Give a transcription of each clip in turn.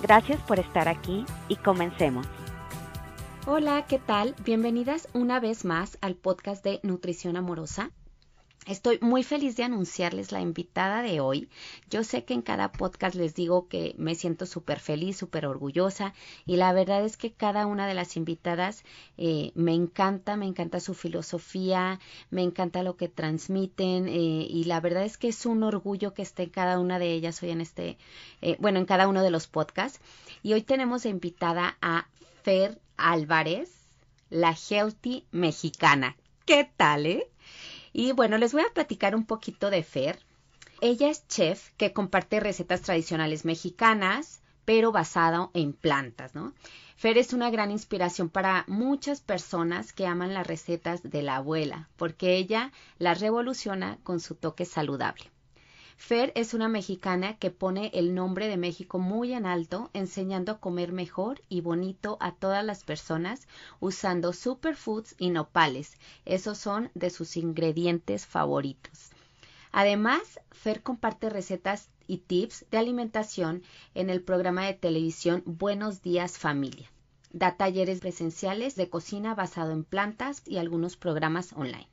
Gracias por estar aquí y comencemos. Hola, ¿qué tal? Bienvenidas una vez más al podcast de Nutrición Amorosa. Estoy muy feliz de anunciarles la invitada de hoy. Yo sé que en cada podcast les digo que me siento súper feliz, súper orgullosa y la verdad es que cada una de las invitadas eh, me encanta, me encanta su filosofía, me encanta lo que transmiten eh, y la verdad es que es un orgullo que esté cada una de ellas hoy en este, eh, bueno, en cada uno de los podcasts. Y hoy tenemos invitada a Fer Álvarez, la Healthy mexicana. ¿Qué tal, eh? Y bueno, les voy a platicar un poquito de Fer. Ella es chef que comparte recetas tradicionales mexicanas, pero basada en plantas, ¿no? Fer es una gran inspiración para muchas personas que aman las recetas de la abuela, porque ella las revoluciona con su toque saludable. Fer es una mexicana que pone el nombre de México muy en alto, enseñando a comer mejor y bonito a todas las personas usando superfoods y nopales. Esos son de sus ingredientes favoritos. Además, Fer comparte recetas y tips de alimentación en el programa de televisión Buenos Días Familia. Da talleres presenciales de cocina basado en plantas y algunos programas online.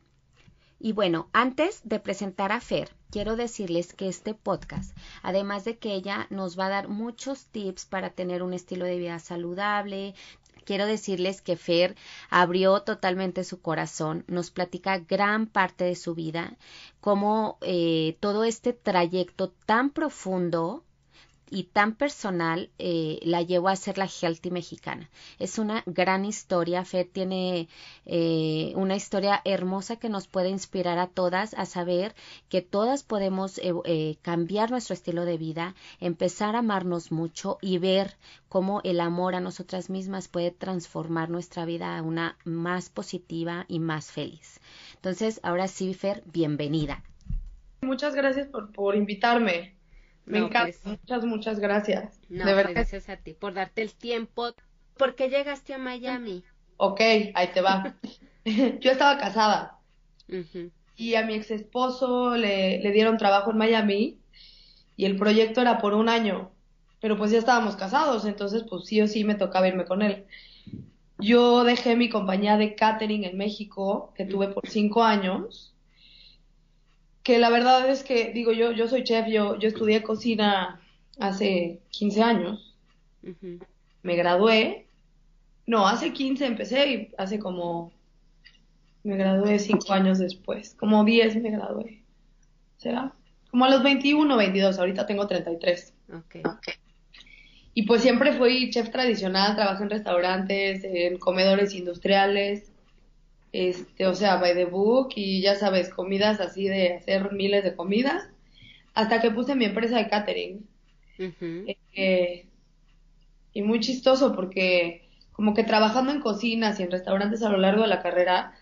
Y bueno, antes de presentar a Fer, quiero decirles que este podcast, además de que ella nos va a dar muchos tips para tener un estilo de vida saludable, quiero decirles que Fer abrió totalmente su corazón, nos platica gran parte de su vida, cómo eh, todo este trayecto tan profundo y tan personal eh, la llevó a ser la Healthy mexicana. Es una gran historia. Fer tiene eh, una historia hermosa que nos puede inspirar a todas a saber que todas podemos eh, cambiar nuestro estilo de vida, empezar a amarnos mucho y ver cómo el amor a nosotras mismas puede transformar nuestra vida a una más positiva y más feliz. Entonces, ahora sí, Fer, bienvenida. Muchas gracias por, por invitarme. Me encanta. Pues, muchas, muchas gracias. de pues, verdad. Gracias a ti por darte el tiempo. ¿Por qué llegaste a Miami? Ok, ahí te va. Yo estaba casada. Y a mi ex esposo le, le dieron trabajo en Miami y el proyecto era por un año. Pero pues ya estábamos casados, entonces pues sí o sí me tocaba irme con él. Yo dejé mi compañía de catering en México, que tuve por cinco años, que la verdad es que, digo, yo, yo soy chef, yo, yo estudié cocina hace 15 años, me gradué, no, hace 15 empecé y hace como, me gradué 5 años después, como 10 me gradué, ¿será? Como a los 21, 22, ahorita tengo 33. Okay. Y pues siempre fui chef tradicional, trabajé en restaurantes, en comedores industriales, este, o sea, by the book y ya sabes, comidas así de hacer miles de comidas, hasta que puse mi empresa de catering. Eh, y muy chistoso porque como que trabajando en cocinas y en restaurantes a lo largo de la carrera,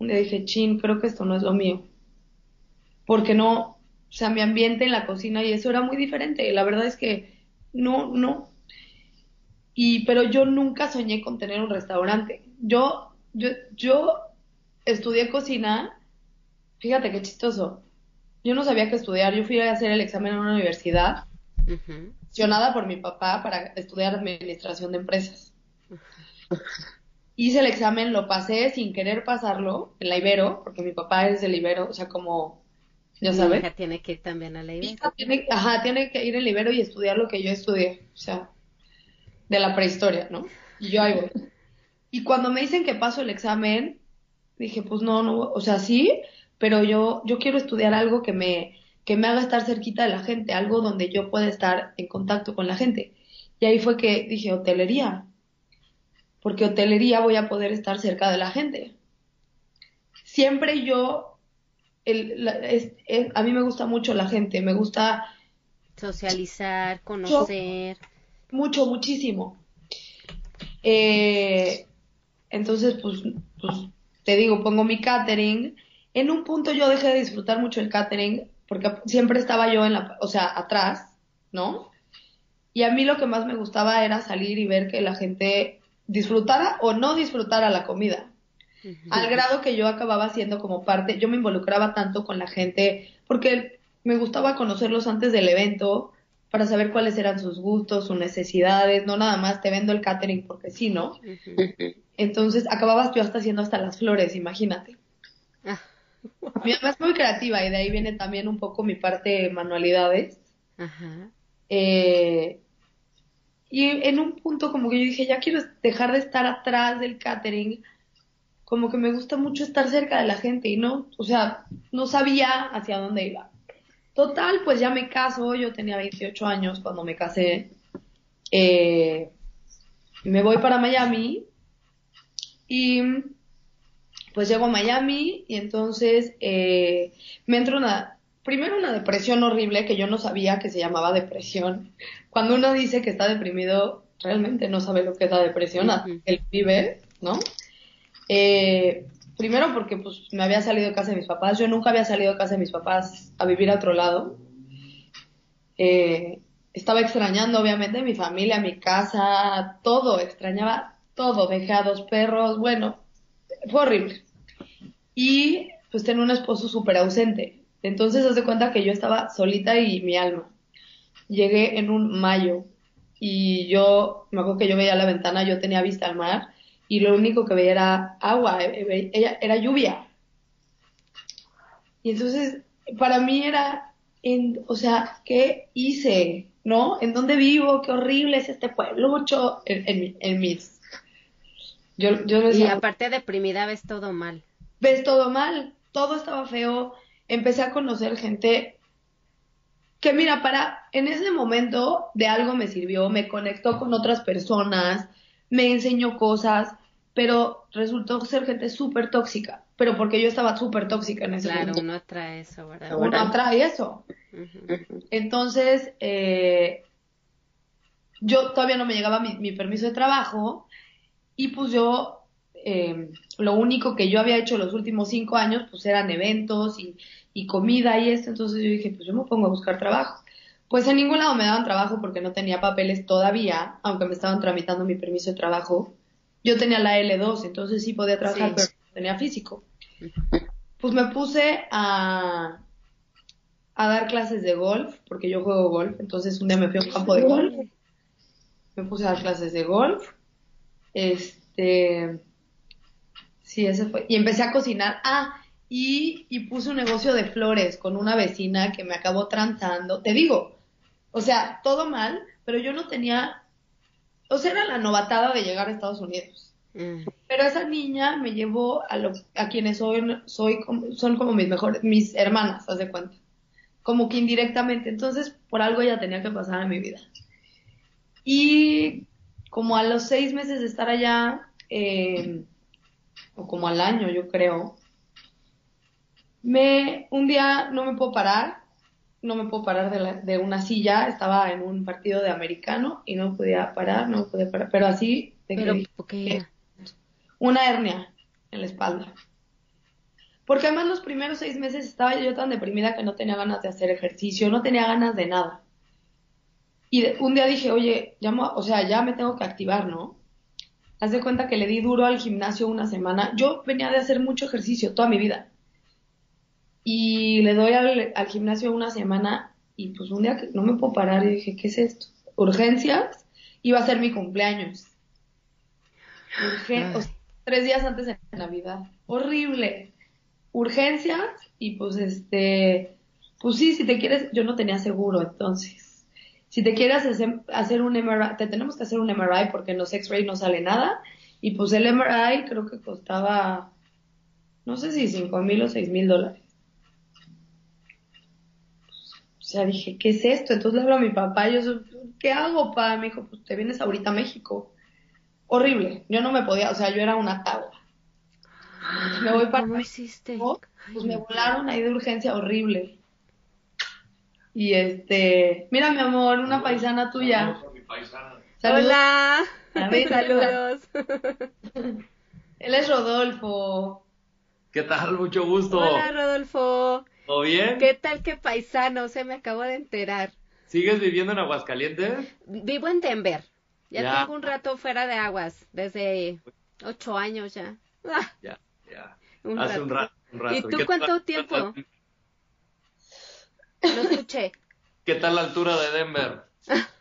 le dije, chin, creo que esto no es lo mío. Porque no, o sea, mi ambiente en la cocina y eso era muy diferente. La verdad es que no, no. Y, pero yo nunca soñé con tener un restaurante. Yo, yo, yo estudié cocina, fíjate qué chistoso. Yo no sabía qué estudiar, yo fui a hacer el examen en una universidad, uh por mi papá para estudiar administración de empresas. Hice el examen, lo pasé sin querer pasarlo en la Ibero, porque mi papá es del Ibero, o sea, como, ya sabes. hija tiene que ir también a la Ibero. ajá, tiene que ir al Ibero y estudiar lo que yo estudié, o sea, de la prehistoria, ¿no? Y yo ahí voy. Y cuando me dicen que paso el examen, dije, pues no, no, o sea, sí, pero yo, yo quiero estudiar algo que me, que me haga estar cerquita de la gente, algo donde yo pueda estar en contacto con la gente. Y ahí fue que dije, hotelería, porque hotelería voy a poder estar cerca de la gente. Siempre yo, el, a mí me gusta mucho la gente, me gusta socializar, conocer. Mucho, muchísimo. Eh, entonces, pues, pues, te digo, pongo mi catering. En un punto yo dejé de disfrutar mucho el catering porque siempre estaba yo en la, o sea, atrás, ¿no? Y a mí lo que más me gustaba era salir y ver que la gente disfrutara o no disfrutara la comida. Al grado que yo acababa siendo como parte, yo me involucraba tanto con la gente porque me gustaba conocerlos antes del evento para saber cuáles eran sus gustos, sus necesidades, no nada más te vendo el catering porque sí, ¿no? Entonces acababas yo hasta haciendo hasta las flores, imagínate. Ah. Mi mamá es muy creativa y de ahí viene también un poco mi parte de manualidades. Ajá. Eh, y en un punto como que yo dije, ya quiero dejar de estar atrás del catering, como que me gusta mucho estar cerca de la gente y no, o sea, no sabía hacia dónde iba. Total, pues ya me caso, yo tenía 28 años cuando me casé. Eh, me voy para Miami y pues llego a Miami y entonces eh, me entra una, primero una depresión horrible que yo no sabía que se llamaba depresión. Cuando uno dice que está deprimido, realmente no sabe lo que es la depresión, él vive, ¿no? Eh, primero porque pues me había salido de casa de mis papás, yo nunca había salido de casa de mis papás a vivir a otro lado. Eh, estaba extrañando obviamente mi familia, mi casa, todo, extrañaba todo, dejé a dos perros, bueno, fue horrible. Y pues tenía un esposo súper ausente. Entonces, haz de cuenta que yo estaba solita y mi alma. Llegué en un mayo y yo, me acuerdo que yo veía la ventana, yo tenía vista al mar y lo único que veía era agua, eh, era lluvia. Y entonces, para mí era, en, o sea, ¿qué hice? ¿No? ¿En dónde vivo? Qué horrible es este pueblo, mucho en, en, en mis y aparte deprimida ves todo mal. Ves todo mal, todo estaba feo. Empecé a conocer gente que mira, para en ese momento de algo me sirvió, me conectó con otras personas, me enseñó cosas, pero resultó ser gente súper tóxica, pero porque yo estaba súper tóxica en ese momento. Claro, uno atrae eso, ¿verdad? Uno atrae eso. Entonces, eh, yo todavía no me llegaba mi permiso de trabajo y pues yo, eh, lo único que yo había hecho los últimos cinco años, pues eran eventos y, y comida y esto. Entonces yo dije, pues yo me pongo a buscar trabajo. Pues en ningún lado me daban trabajo porque no tenía papeles todavía, aunque me estaban tramitando mi permiso de trabajo. Yo tenía la L2, entonces sí podía trabajar, pero no tenía físico. Pues me puse a, a dar clases de golf, porque yo juego golf, entonces un día me fui a un campo de golf, me puse a dar clases de golf, este, sí, ese fue. Y empecé a cocinar. Ah, y, y puse un negocio de flores con una vecina que me acabó transando. Te digo, o sea, todo mal, pero yo no tenía, o sea, era la novatada de llegar a Estados Unidos. Mm. Pero esa niña me llevó a, lo, a quienes soy, soy como, son como mis mejores, mis hermanas, haz de cuenta. Como que indirectamente. Entonces, por algo ella tenía que pasar en mi vida. Y como a los seis meses de estar allá, eh, o como al año yo creo, me, un día no me puedo parar, no me puedo parar de, de una silla, estaba en un partido de americano y no podía parar, no podía parar, pero así, pero, una hernia en la espalda. Porque además los primeros seis meses estaba yo tan deprimida que no tenía ganas de hacer ejercicio, no tenía ganas de nada. Y un día dije, oye, ya, o sea, ya me tengo que activar, ¿no? Haz de cuenta que le di duro al gimnasio una semana. Yo venía de hacer mucho ejercicio toda mi vida. Y le doy al, gimnasio una semana y pues un día que no me puedo parar y dije, ¿qué es esto? Urgencias. Iba a ser mi cumpleaños. tres días antes de Navidad. Horrible. Urgencias y pues este, pues sí, si te quieres, yo no tenía seguro entonces si te quieres hacer un MRI, te tenemos que hacer un MRI porque en los X-ray no sale nada. Y pues el MRI creo que costaba, no sé si cinco mil o seis mil dólares. O sea, dije, ¿qué es esto? Entonces le hablo a mi papá, y yo, ¿qué hago, pa? Me dijo, pues te vienes ahorita a México. Horrible. Yo no me podía, o sea, yo era una tabla. Me voy para ¿Cómo hiciste? Pues me volaron ahí de urgencia horrible. Y este, mira mi amor, una paisana tuya. Hola. Saludos. Él es Rodolfo. ¿Qué tal? Mucho gusto. Hola, Rodolfo. ¿Todo bien? ¿Qué tal que paisano? Se me acabo de enterar. ¿Sigues viviendo en Aguascalientes? Vivo en Denver. Ya, tengo un rato fuera de aguas, desde ocho años ya. Ya, ya. Hace Un, rato, ¿Y tú cuánto tiempo? Lo escuché. ¿Qué tal la altura de Denver?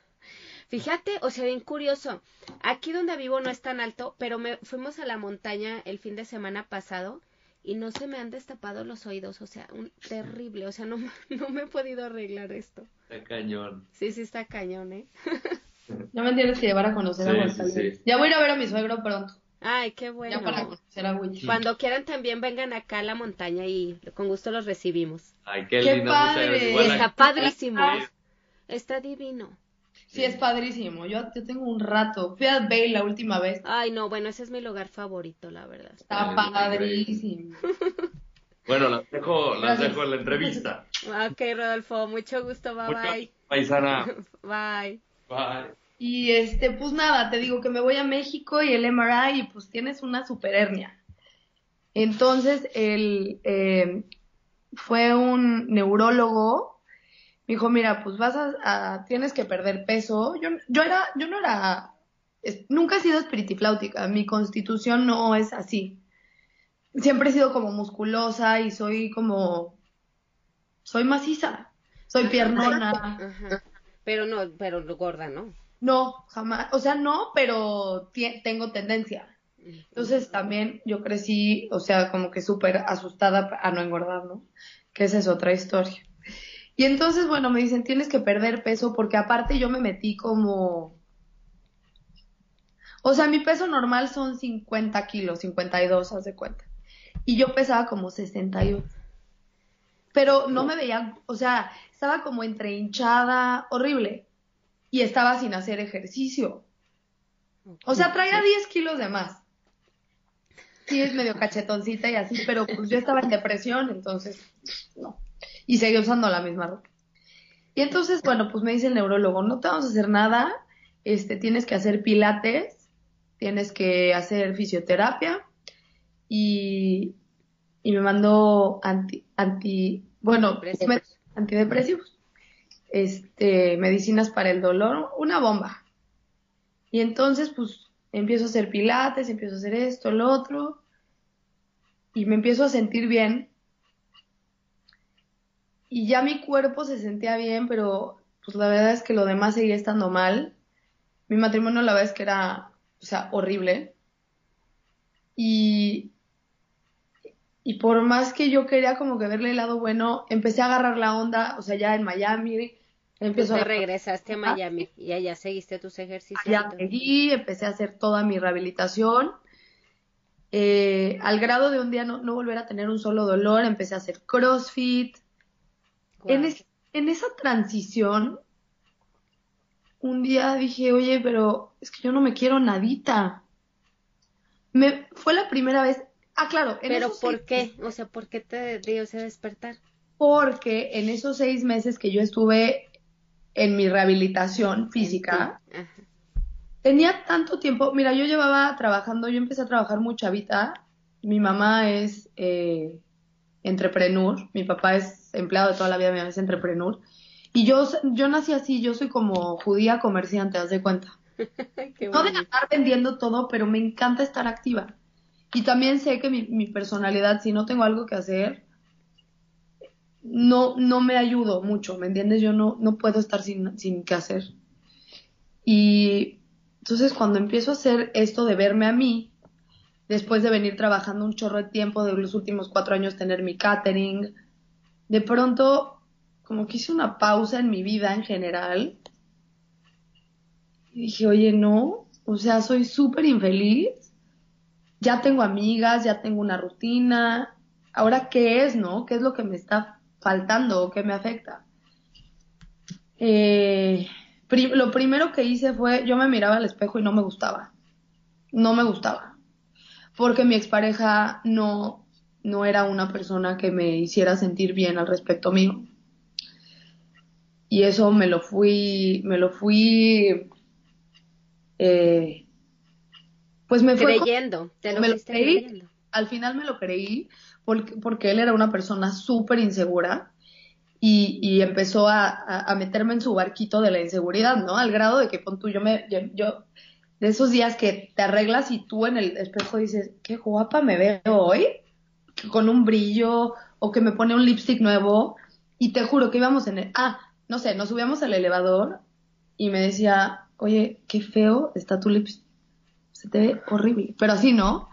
Fíjate, o sea, bien curioso. Aquí donde vivo no es tan alto, pero me fuimos a la montaña el fin de semana pasado y no se me han destapado los oídos, o sea, un terrible, o sea, no, no me he podido arreglar esto. Está cañón. Sí, sí está cañón, ¿eh? Ya me tienes que llevar a conocer a sí, Ya voy a ir a ver a mi suegro pronto. Ay, qué bueno. Ya para conocer a Wichi. Cuando quieran también vengan acá a la montaña y con gusto los recibimos. Ay, qué, lindo. Padre. Está padrísimo. Está divino. Sí, es padrísimo. Yo, yo tengo un rato. Fui a Bay la última vez. Ay, no, bueno, ese es mi lugar favorito, la verdad. Está padrísimo. Bueno, las dejo, las dejo en la entrevista. Ok, Rodolfo, mucho gusto, bye bye. Paisana. Bye. Bye. Y este, pues nada, te digo que me voy a México y el MRI y pues tienes una super hernia. Entonces, él eh, fue un neurólogo, me dijo, mira, pues vas a, tienes que perder peso. Yo, yo era, yo no era, nunca he sido espiritifláutica, mi constitución no es así. Siempre he sido como musculosa y soy como, soy maciza, soy piernona. Pero no, pero gorda, ¿no? No, jamás. O sea, no, pero tengo tendencia. Entonces también yo crecí, o sea, como que súper asustada a no engordar, ¿no? Que esa es otra historia. Y entonces, bueno, me dicen, tienes que perder peso porque aparte yo me metí como... O sea, mi peso normal son 50 kilos, 52, haz de cuenta. Y yo pesaba como 68. Pero no me veía, o sea, estaba como entre hinchada, horrible y estaba sin hacer ejercicio. O sea, traía 10 kilos de más. Sí, es medio cachetoncita y así, pero pues yo estaba en depresión, entonces, no. Y seguí usando la misma ropa. Y entonces, bueno, pues me dice el neurólogo, no te vamos a hacer nada, este, tienes que hacer pilates, tienes que hacer fisioterapia y, y me mandó anti, anti, bueno, antidepresivos este, medicinas para el dolor, una bomba. Y entonces, pues, empiezo a hacer pilates, empiezo a hacer esto, lo otro, y me empiezo a sentir bien. Y ya mi cuerpo se sentía bien, pero pues la verdad es que lo demás seguía estando mal. Mi matrimonio la verdad es que era, o sea, horrible. Y, y por más que yo quería como que verle el lado bueno, empecé a agarrar la onda, o sea, ya en Miami, Empezó a... regresaste a Miami y allá seguiste tus ejercicios. Allá seguí, empecé a hacer toda mi rehabilitación. Eh, al grado de un día no, volver a tener un solo dolor, empecé a hacer CrossFit. En, en esa transición, un día dije, oye, pero es que yo no me quiero nadita. Me, fue la primera vez. Ah, claro. pero ¿por qué? O sea, ¿por qué te dio ese despertar? Porque en esos seis meses que yo estuve en mi rehabilitación física. Tenía tanto tiempo, mira, yo llevaba trabajando, yo empecé a trabajar mucha chavita. Mi mamá es eh, entrepreneur, mi papá es empleado de toda la vida, mi mamá es entrepreneur. Y yo, yo nací así, yo soy como judía comerciante, haz de cuenta. no de estar vendiendo todo, pero me encanta estar activa. Y también sé que mi, personalidad, si no tengo algo que hacer, no, no me ayudo mucho, ¿me entiendes? Yo no, no puedo estar sin, sin qué hacer. Y entonces cuando empiezo a hacer esto de verme a mí, después de venir trabajando un chorro de tiempo, de los últimos cuatro años tener mi catering, de pronto como que hice una pausa en mi vida en general. Y dije, oye, no, o sea, soy súper infeliz. Ya tengo amigas, ya tengo una rutina. Ahora, ¿qué es, no? ¿Qué es lo que me está faltando o que me afecta. Eh, lo primero que hice fue, yo me miraba al espejo y no me gustaba. No me gustaba. Porque mi expareja no, no era una persona que me hiciera sentir bien al respecto mío. Y eso me lo fui, me lo fui eh, pues me fue creyendo, te lo, me creí, al final me lo creí porque, porque él era una persona súper insegura y, y empezó a, a, meterme en su barquito de la inseguridad, ¿no? Al grado de que pon tú, yo me, yo, de esos días que te arreglas y tú en el espejo dices, qué guapa me veo hoy, con un brillo, o que me pone un lipstick nuevo, y te juro que íbamos en el, ah, no sé, nos subíamos al elevador y me decía, oye, qué feo está tu lipstick, se te ve horrible, pero así, ¿no?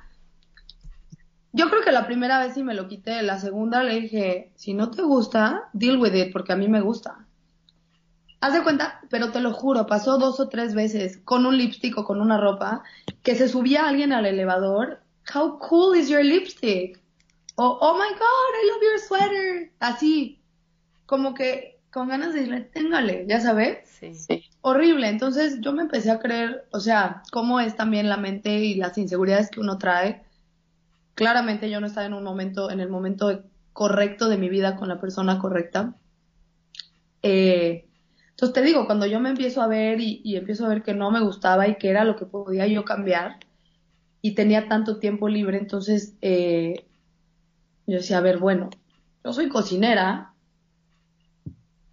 Yo creo que la primera vez sí me lo quité, la segunda le dije, si no te gusta, deal with it, porque a mí me gusta. Haz de cuenta, pero te lo juro, pasó dos o tres veces con un lipstick o con una ropa, que se subía alguien al elevador, how cool is your lipstick? O, oh my god, I love your sweater. Así, como que con ganas de decirle, téngale, ya sabes. Sí. Horrible. Entonces yo me empecé a creer, o sea, cómo es también la mente y las inseguridades que uno trae claramente yo no estaba en un momento, en el momento correcto de mi vida con la persona correcta. Eh, entonces te digo, cuando yo me empiezo a ver y, empiezo a ver que no me gustaba y que era lo que podía yo cambiar y tenía tanto tiempo libre, entonces eh, yo decía, a ver, bueno, yo soy cocinera,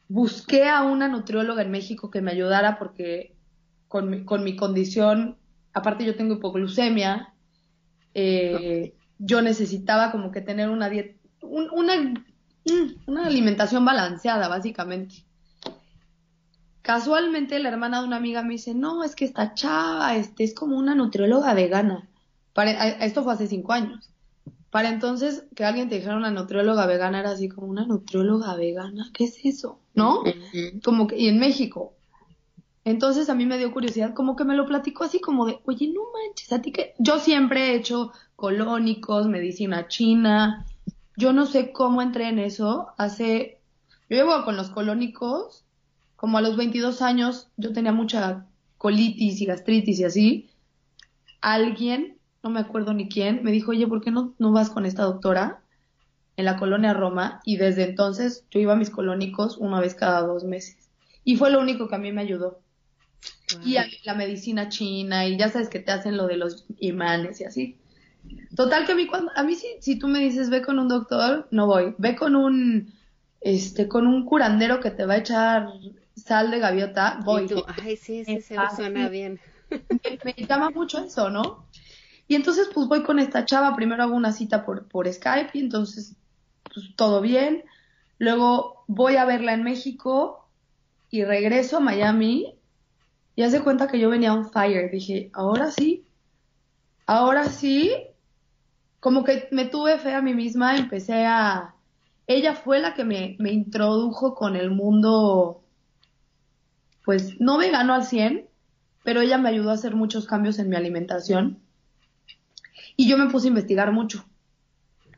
busqué a una nutrióloga en México que me ayudara porque con mi, con mi condición, aparte yo tengo hipoglucemia, eh, yo necesitaba como que tener una dieta, una, una alimentación balanceada, básicamente. Casualmente la hermana de una amiga me dice, no, es que esta chava, este, es como una nutrióloga vegana. Para, esto fue hace cinco años. Para entonces que alguien te dijera una nutrióloga vegana era así como una nutrióloga vegana, ¿qué es eso? ¿No? Como que, y en México. Entonces a mí me dio curiosidad, como que me lo platicó así como de, oye, no manches, a ti que yo siempre he hecho colónicos, medicina china. Yo no sé cómo entré en eso. Hace, yo llevo con los colónicos, como a los 22 años, yo tenía mucha colitis y gastritis y así. Alguien, no me acuerdo ni quién, me dijo, oye, ¿por qué no, no vas con esta doctora en la colonia Roma? Y desde entonces yo iba a mis colónicos una vez cada dos meses. Y fue lo único que a mí me ayudó. Y a la medicina china, y ya sabes que te hacen lo de los imanes y así. Total que a mí cuando, a mí si, si tú me dices ve con un doctor, no voy. Ve con un, este, con un curandero que te va a echar sal de gaviota, voy. Ay, sí, sí, se suena bien. Me, llama mucho eso, ¿no? Y entonces pues voy con esta chava, primero hago una cita por, por Skype y entonces pues todo bien. Luego voy a verla en México y regreso a Miami y hace cuenta que yo venía on fire. Dije, ahora sí, ahora sí, como que me tuve fe a mí misma, empecé a... Ella fue la que me, me introdujo con el mundo, pues no vegano al 100, pero ella me ayudó a hacer muchos cambios en mi alimentación. Y yo me puse a investigar mucho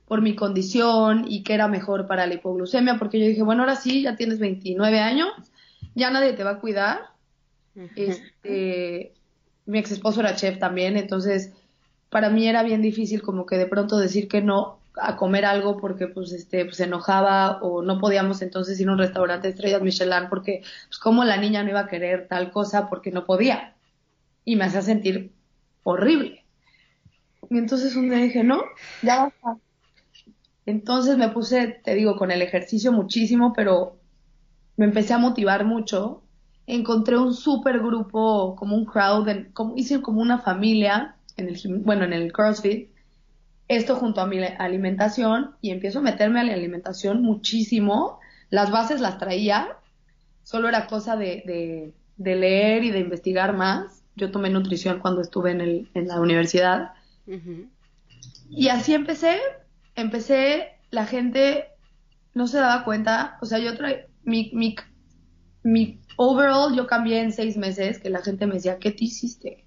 por mi condición y qué era mejor para la hipoglucemia, porque yo dije, bueno, ahora sí, ya tienes 29 años, ya nadie te va a cuidar. Este, mi ex esposo era chef también, entonces para mí era bien difícil como que de pronto decir que no a comer algo porque pues este pues, se enojaba o no podíamos entonces ir a un restaurante estrellas Michelin porque pues como la niña no iba a querer tal cosa porque no podía y me hacía sentir horrible y entonces un día dije no ya basta entonces me puse te digo con el ejercicio muchísimo pero me empecé a motivar mucho encontré un super grupo como un crowd como hice como una familia en el, bueno, en el CrossFit, esto junto a mi alimentación y empiezo a meterme a la alimentación muchísimo. Las bases las traía, solo era cosa de, de, leer y de investigar más. Yo tomé nutrición cuando estuve en, el, en la universidad. Y así empecé, empecé, la gente no se daba cuenta, o sea, yo traía, mi, mi, mi overall yo cambié en seis meses, que la gente me decía, ¿qué te hiciste?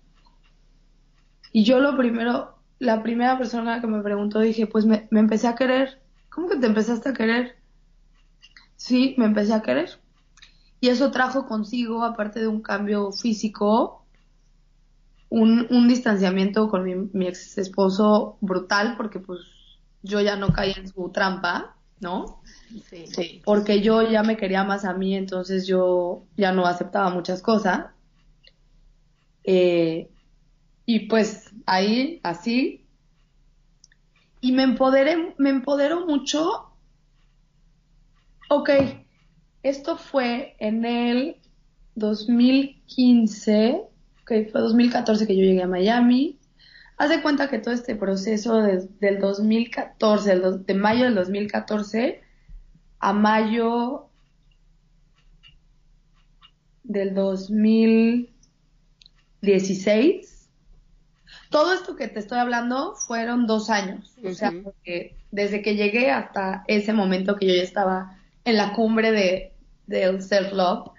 Y yo lo primero, la primera persona que me preguntó, dije, pues me, empecé a querer. ¿Cómo que te empezaste a querer? Sí, me empecé a querer. Y eso trajo consigo, aparte de un cambio físico, un, un distanciamiento con mi, mi, ex esposo brutal, porque pues yo ya no caí en su trampa, ¿no? Sí. Porque yo ya me quería más a mí, entonces yo ya no aceptaba muchas cosas. Eh, Y pues ahí, así. Y me empoderé, me empoderó mucho. Ok, esto fue en el 2015, que fue 2014 que yo llegué a Miami. Haz de cuenta que todo este proceso del 2014, de mayo del 2014 a mayo del 2016. Todo esto que te estoy hablando fueron dos años. O sea, porque desde que llegué hasta ese momento que yo ya estaba en la cumbre de, del self-love,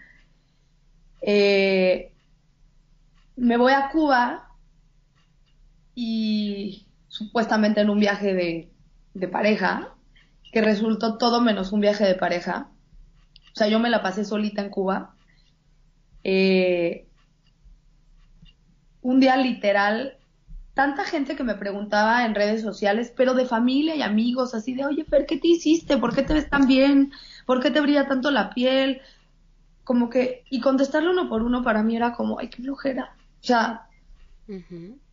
eh, me voy a Cuba y supuestamente en un viaje de, pareja, que resultó todo menos un viaje de pareja. O sea, yo me la pasé solita en Cuba. Eh, un día literal, tanta gente que me preguntaba en redes sociales, pero de familia y amigos, así de, oye, Fer, ¿qué te hiciste? ¿Por qué te ves tan bien? ¿Por qué te brilla tanto la piel? Como que, y contestarle uno por uno para mí era como, ay, qué flojera. O sea,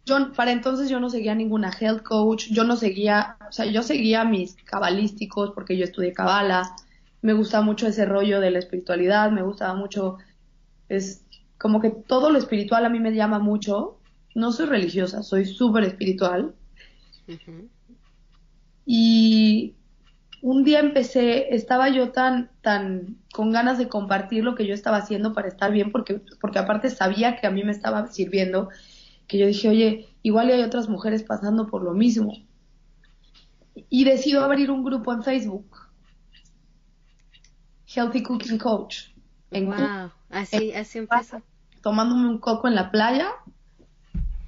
yo, para entonces yo no seguía ninguna health coach, yo no seguía, o sea, yo seguía mis cabalísticos porque yo estudié cabala, me gusta mucho ese rollo de la espiritualidad, me gustaba mucho, es como que todo lo espiritual a mí me llama mucho, no soy religiosa, soy súper espiritual. Y un día empecé, estaba yo tan, tan con ganas de compartir lo que yo estaba haciendo para estar bien, porque, porque aparte sabía que a mí me estaba sirviendo que yo dije, oye, igual hay otras mujeres pasando por lo mismo. Y decido abrir un grupo en Facebook. Healthy Cooking Coach. En wow, así, así empezó. Tomándome un coco en la playa.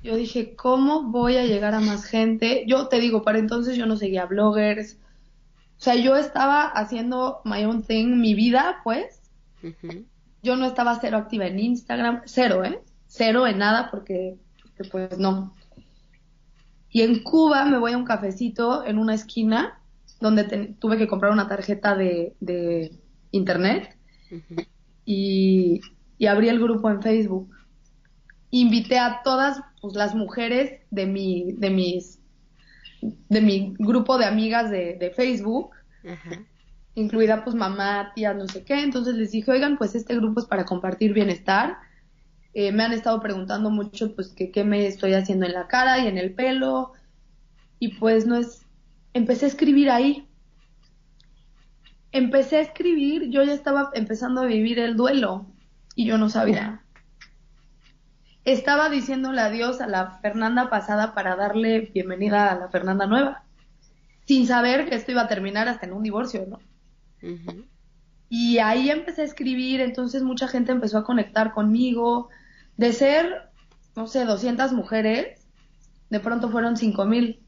Yo dije, ¿cómo voy a llegar a más gente? Yo te digo, para entonces yo no seguía bloggers. O sea, yo estaba haciendo my own thing, mi vida, pues. Yo no estaba cero activa en Instagram, cero, ¿eh? Cero en nada porque pues no. Y en Cuba me voy a un cafecito en una esquina donde tuve que comprar una tarjeta de, de internet y, y, abrí el grupo en Facebook. Invité a todas pues, las mujeres de mi, de mis, de mi grupo de amigas de, de Facebook, incluida pues mamá, tía, no sé qué. Entonces les dije, oigan, pues este grupo es para compartir bienestar eh, me han estado preguntando mucho pues que qué me estoy haciendo en la cara y en el pelo. Y pues no es empecé a escribir ahí. Empecé a escribir yo ya estaba empezando a vivir el duelo y yo no sabía estaba diciéndole adiós a la Fernanda pasada para darle bienvenida a la Fernanda nueva sin saber que esto iba a terminar hasta en un divorcio no y ahí empecé a escribir, entonces mucha gente empezó a conectar conmigo, de ser, no sé, 200 mujeres, de pronto fueron 5000.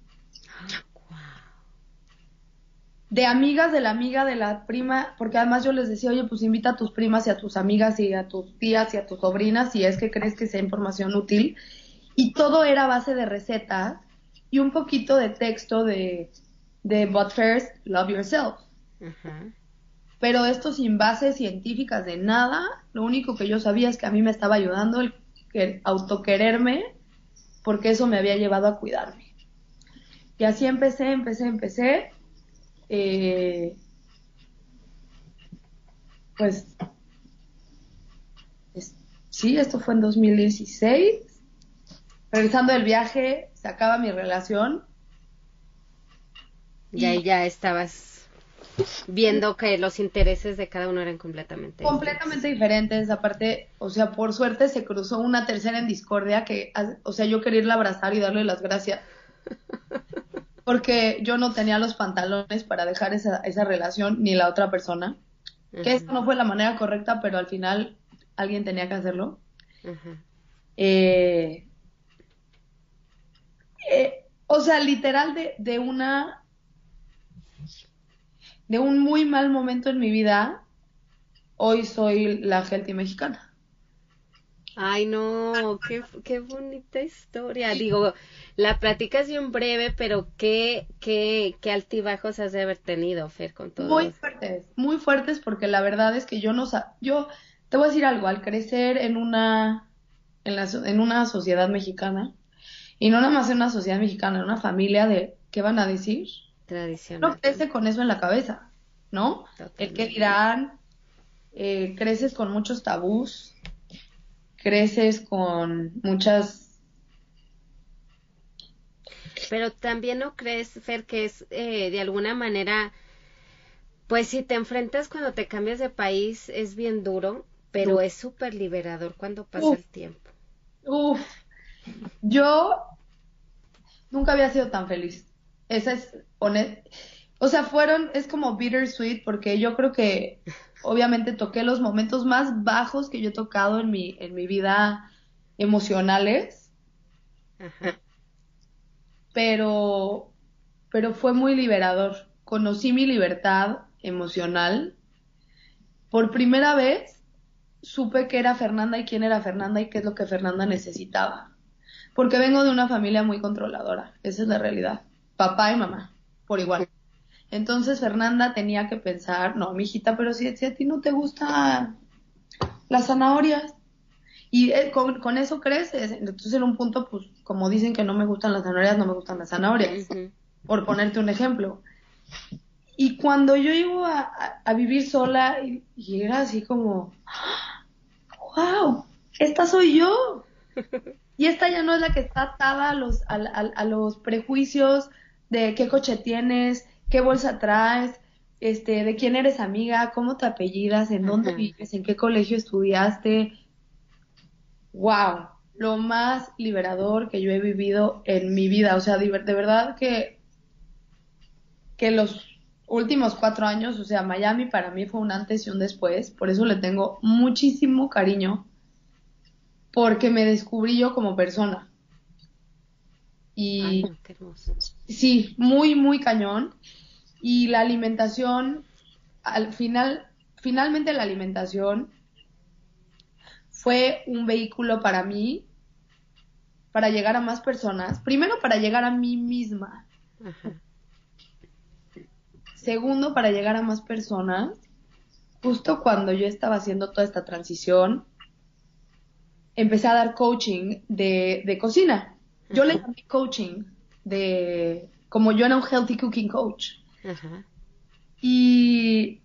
De amigas de la amiga de la prima, porque además yo les decía, oye, pues invita a tus primas y a tus amigas y a tus tías y a tus sobrinas si es que crees que sea información útil. Y todo era base de recetas y un poquito de texto de, de But First, Love Yourself. Pero esto sin bases científicas de nada, lo único que yo sabía es que a mí me estaba ayudando el autoquererme porque eso me había llevado a cuidarme. Y así empecé, empecé, empecé. Eh, pues sí, esto fue en 2016. Regresando del viaje, se acaba mi relación. Y ahí ya estabas viendo que los intereses de cada uno eran completamente completamente diferentes. aparte o sea por suerte se cruzó una tercera en discordia que o sea yo quería irla a abrazar y darle las gracias porque yo no tenía los pantalones para dejar esa, esa relación ni la otra persona que esto no fue la manera correcta pero al final alguien tenía que hacerlo eh, eh, o sea literal de, de una de un muy mal momento en mi vida, hoy soy la healthy mexicana. Ay, no, qué, qué bonita historia. Digo, la platicas bien breve, pero qué, qué, qué altibajos has de haber tenido, Fer, con todo. Muy fuertes, muy fuertes, porque la verdad es que yo no yo te voy a decir algo, al crecer en una, en, la, en una sociedad mexicana, Y no nada más en una sociedad mexicana, en una familia de, ¿qué van a decir? Tradicional. No crece con eso en la cabeza, ¿no? El que dirán, eh, creces con muchos tabús, creces con muchas... Pero también no crees, Fer, que es eh, de alguna manera, pues si te enfrentas cuando te cambias de país es bien duro, pero es súper liberador cuando pasa el tiempo. Uf, yo nunca había sido tan feliz. Esa es honest. O sea, fueron, es como bittersweet porque yo creo que obviamente toqué los momentos más bajos que yo he tocado en mi, en mi vida emocionales. Pero, pero fue muy liberador. Conocí mi libertad emocional. Por primera vez supe que era Fernanda y quién era Fernanda y qué es lo que Fernanda necesitaba. Porque vengo de una familia muy controladora. Esa es la realidad. Papá y mamá, por igual. Entonces Fernanda tenía que pensar, no, mijita, pero si, si a ti no te gustan las zanahorias, y eh, con, eso creces. Entonces en un punto, pues como dicen que no me gustan las zanahorias, no me gustan las zanahorias, por ponerte un ejemplo. Y cuando yo iba a, vivir sola, y, era así como, wow, esta soy yo. Y esta ya no es la que está atada a los, a, a los prejuicios de qué coche tienes, qué bolsa traes, este, de quién eres amiga, cómo te apellidas, en dónde vives, en qué colegio estudiaste. Wow, lo más liberador que yo he vivido en mi vida. O sea, de, verdad que, que los últimos cuatro años, o sea, Miami para mí fue un antes y un después. Por eso le tengo muchísimo cariño, porque me descubrí yo como persona. Y sí, muy, muy cañón y la alimentación, al final, finalmente la alimentación fue un vehículo para mí, para llegar a más personas. Primero, para llegar a mí misma. Segundo, para llegar a más personas. Justo cuando yo estaba haciendo toda esta transición, empecé a dar coaching de, de cocina. Yo le llamé coaching de, como yo era un healthy cooking coach. Y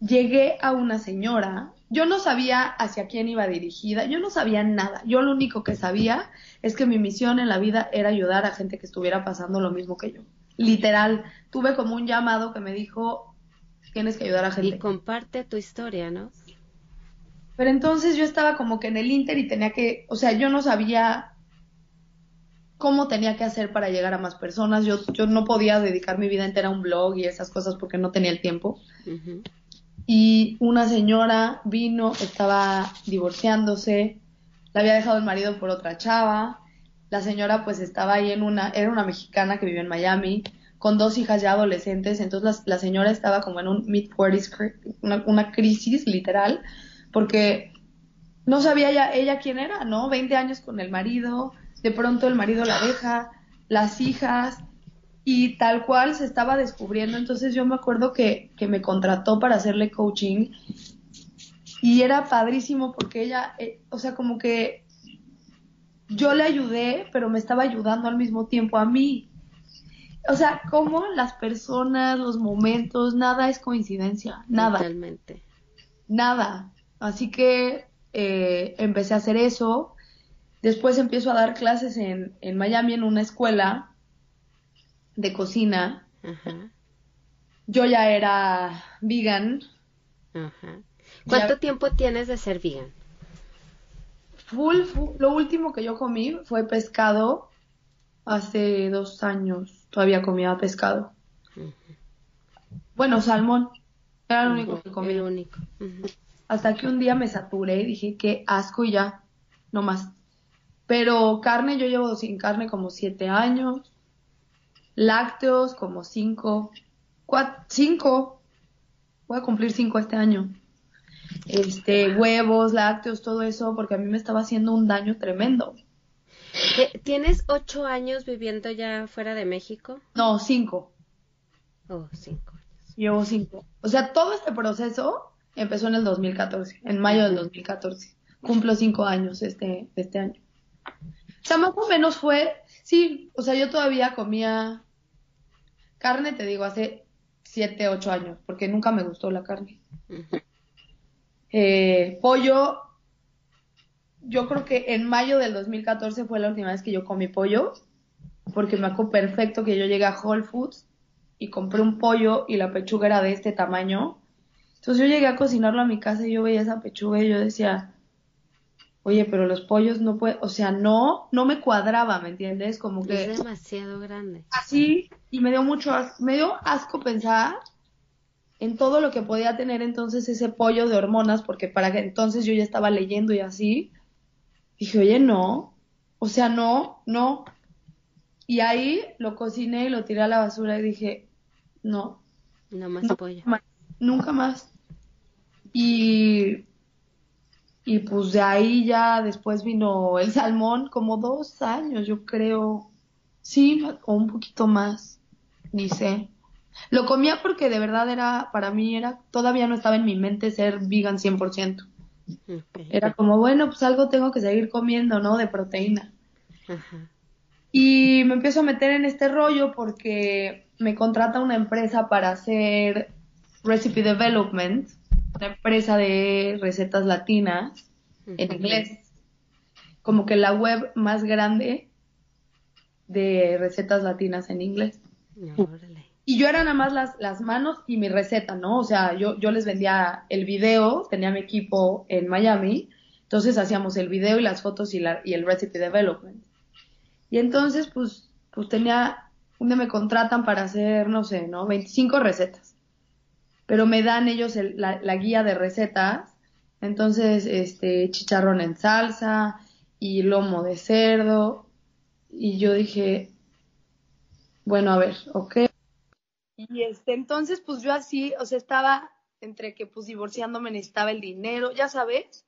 llegué a una señora. Yo no sabía hacia quién iba dirigida, yo no sabía nada. Yo lo único que sabía es que mi misión en la vida era ayudar a gente que estuviera pasando lo mismo que yo. Literal, tuve como un llamado que me dijo, tienes que ayudar a gente. Y comparte tu historia, ¿no? Pero entonces yo estaba como que en el Inter y tenía que, o sea, yo no sabía cómo tenía que hacer para llegar a más personas. Yo, yo no podía dedicar mi vida entera a un blog y esas cosas porque no tenía el tiempo. Y una señora vino, estaba divorciándose, la había dejado el marido por otra chava. La señora pues estaba ahí en una, era una mexicana que vive en Miami, con dos hijas ya adolescentes, entonces la, señora estaba como en un mid-40s, una, una crisis literal, porque no sabía ya ella quién era, ¿no? 20 años con el marido, de pronto el marido la deja, las hijas, y tal cual se estaba descubriendo. Entonces yo me acuerdo que, que me contrató para hacerle coaching y era padrísimo porque ella, eh, o sea, como que yo le ayudé, pero me estaba ayudando al mismo tiempo a mí. O sea, como las personas, los momentos, nada es coincidencia, nada. Totalmente. Nada. Así que eh, empecé a hacer eso Después empiezo a dar clases en, en Miami en una escuela de cocina. Yo ya era vegan. ¿Cuánto tiempo tienes de ser vegan? Full, lo último que yo comí fue pescado hace dos años. Todavía comía pescado. Bueno, salmón. Era lo único que comía. único. Hasta que un día me saturé y dije, qué asco y ya, no más. Pero carne, yo llevo sin carne como siete años. Lácteos como cinco. cinco. Voy a cumplir cinco este año. Este, huevos, lácteos, todo eso, porque a mí me estaba haciendo un daño tremendo. ¿Tienes ocho años viviendo ya fuera de México? No, cinco. Oh, cinco años. Llevo cinco. O sea, todo este proceso empezó en el 2014, en mayo del 2014. Cumplo cinco años este, este año. O sea, más o menos fue, sí, o sea, yo todavía comía carne, te digo, hace siete, ocho años, porque nunca me gustó la carne. eh, pollo, yo creo que en mayo del 2014 fue la última vez que yo comí pollo, porque me acuerdo perfecto que yo llegué a Whole Foods y compré un pollo y la pechuga era de este tamaño. Entonces yo llegué a cocinarlo a mi casa y yo veía esa pechuga y yo decía, oye, pero los pollos no puede, o sea, no, no me cuadraba, ¿me entiendes? Como que... Es demasiado grande. Así, y me dio mucho asco, me dio asco pensar en todo lo que podía tener entonces ese pollo de hormonas, porque para que entonces yo ya estaba leyendo y así, dije, oye, no, o sea, no, no. Y ahí lo cociné y lo tiré a la basura y dije, no. No más pollo. nunca más. Y y pues de ahí ya después vino el salmón, como dos años, yo creo. Sí, o un poquito más, ni sé. Lo comía porque de verdad era, para mí era, todavía no estaba en mi mente ser vegan 100%. Era como, bueno, pues algo tengo que seguir comiendo, ¿no? De proteína. Y me empiezo a meter en este rollo porque me contrata una empresa para hacer recipe development una empresa de recetas latinas en inglés. Como que la web más grande de recetas latinas en inglés. y yo era nada más las, las manos y mi receta, ¿no? O sea, yo, yo les vendía el video, tenía mi equipo en Miami, entonces hacíamos el video y las fotos y, la, y el recipe development. Y entonces, pues, pues tenía, un día me contratan para hacer, no sé, ¿no? 25 recetas pero me dan ellos la, guía de recetas. Entonces, este, chicharrón en salsa y lomo de cerdo. Y yo dije, bueno, a ver, ok. Y este, entonces, pues yo así, o sea, estaba entre que pues divorciándome necesitaba el dinero, ya sabes.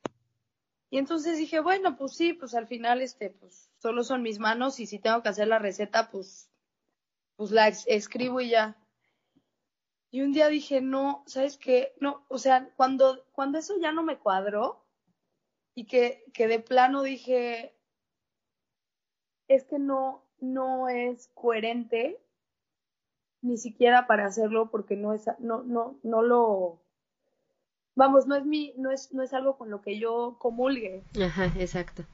Y entonces dije, bueno, pues sí, pues al final, este, pues solo son mis manos y si tengo que hacer la receta, pues, pues la escribo y ya. Y un día dije, no, ¿sabes qué? No, o sea, cuando, cuando eso ya no me cuadró y que, que de plano dije, es que no, no es coherente ni siquiera para hacerlo porque no es, no, no, no lo, vamos, no es mi, no es, no es algo con lo que yo comulgue. Ajá, exacto.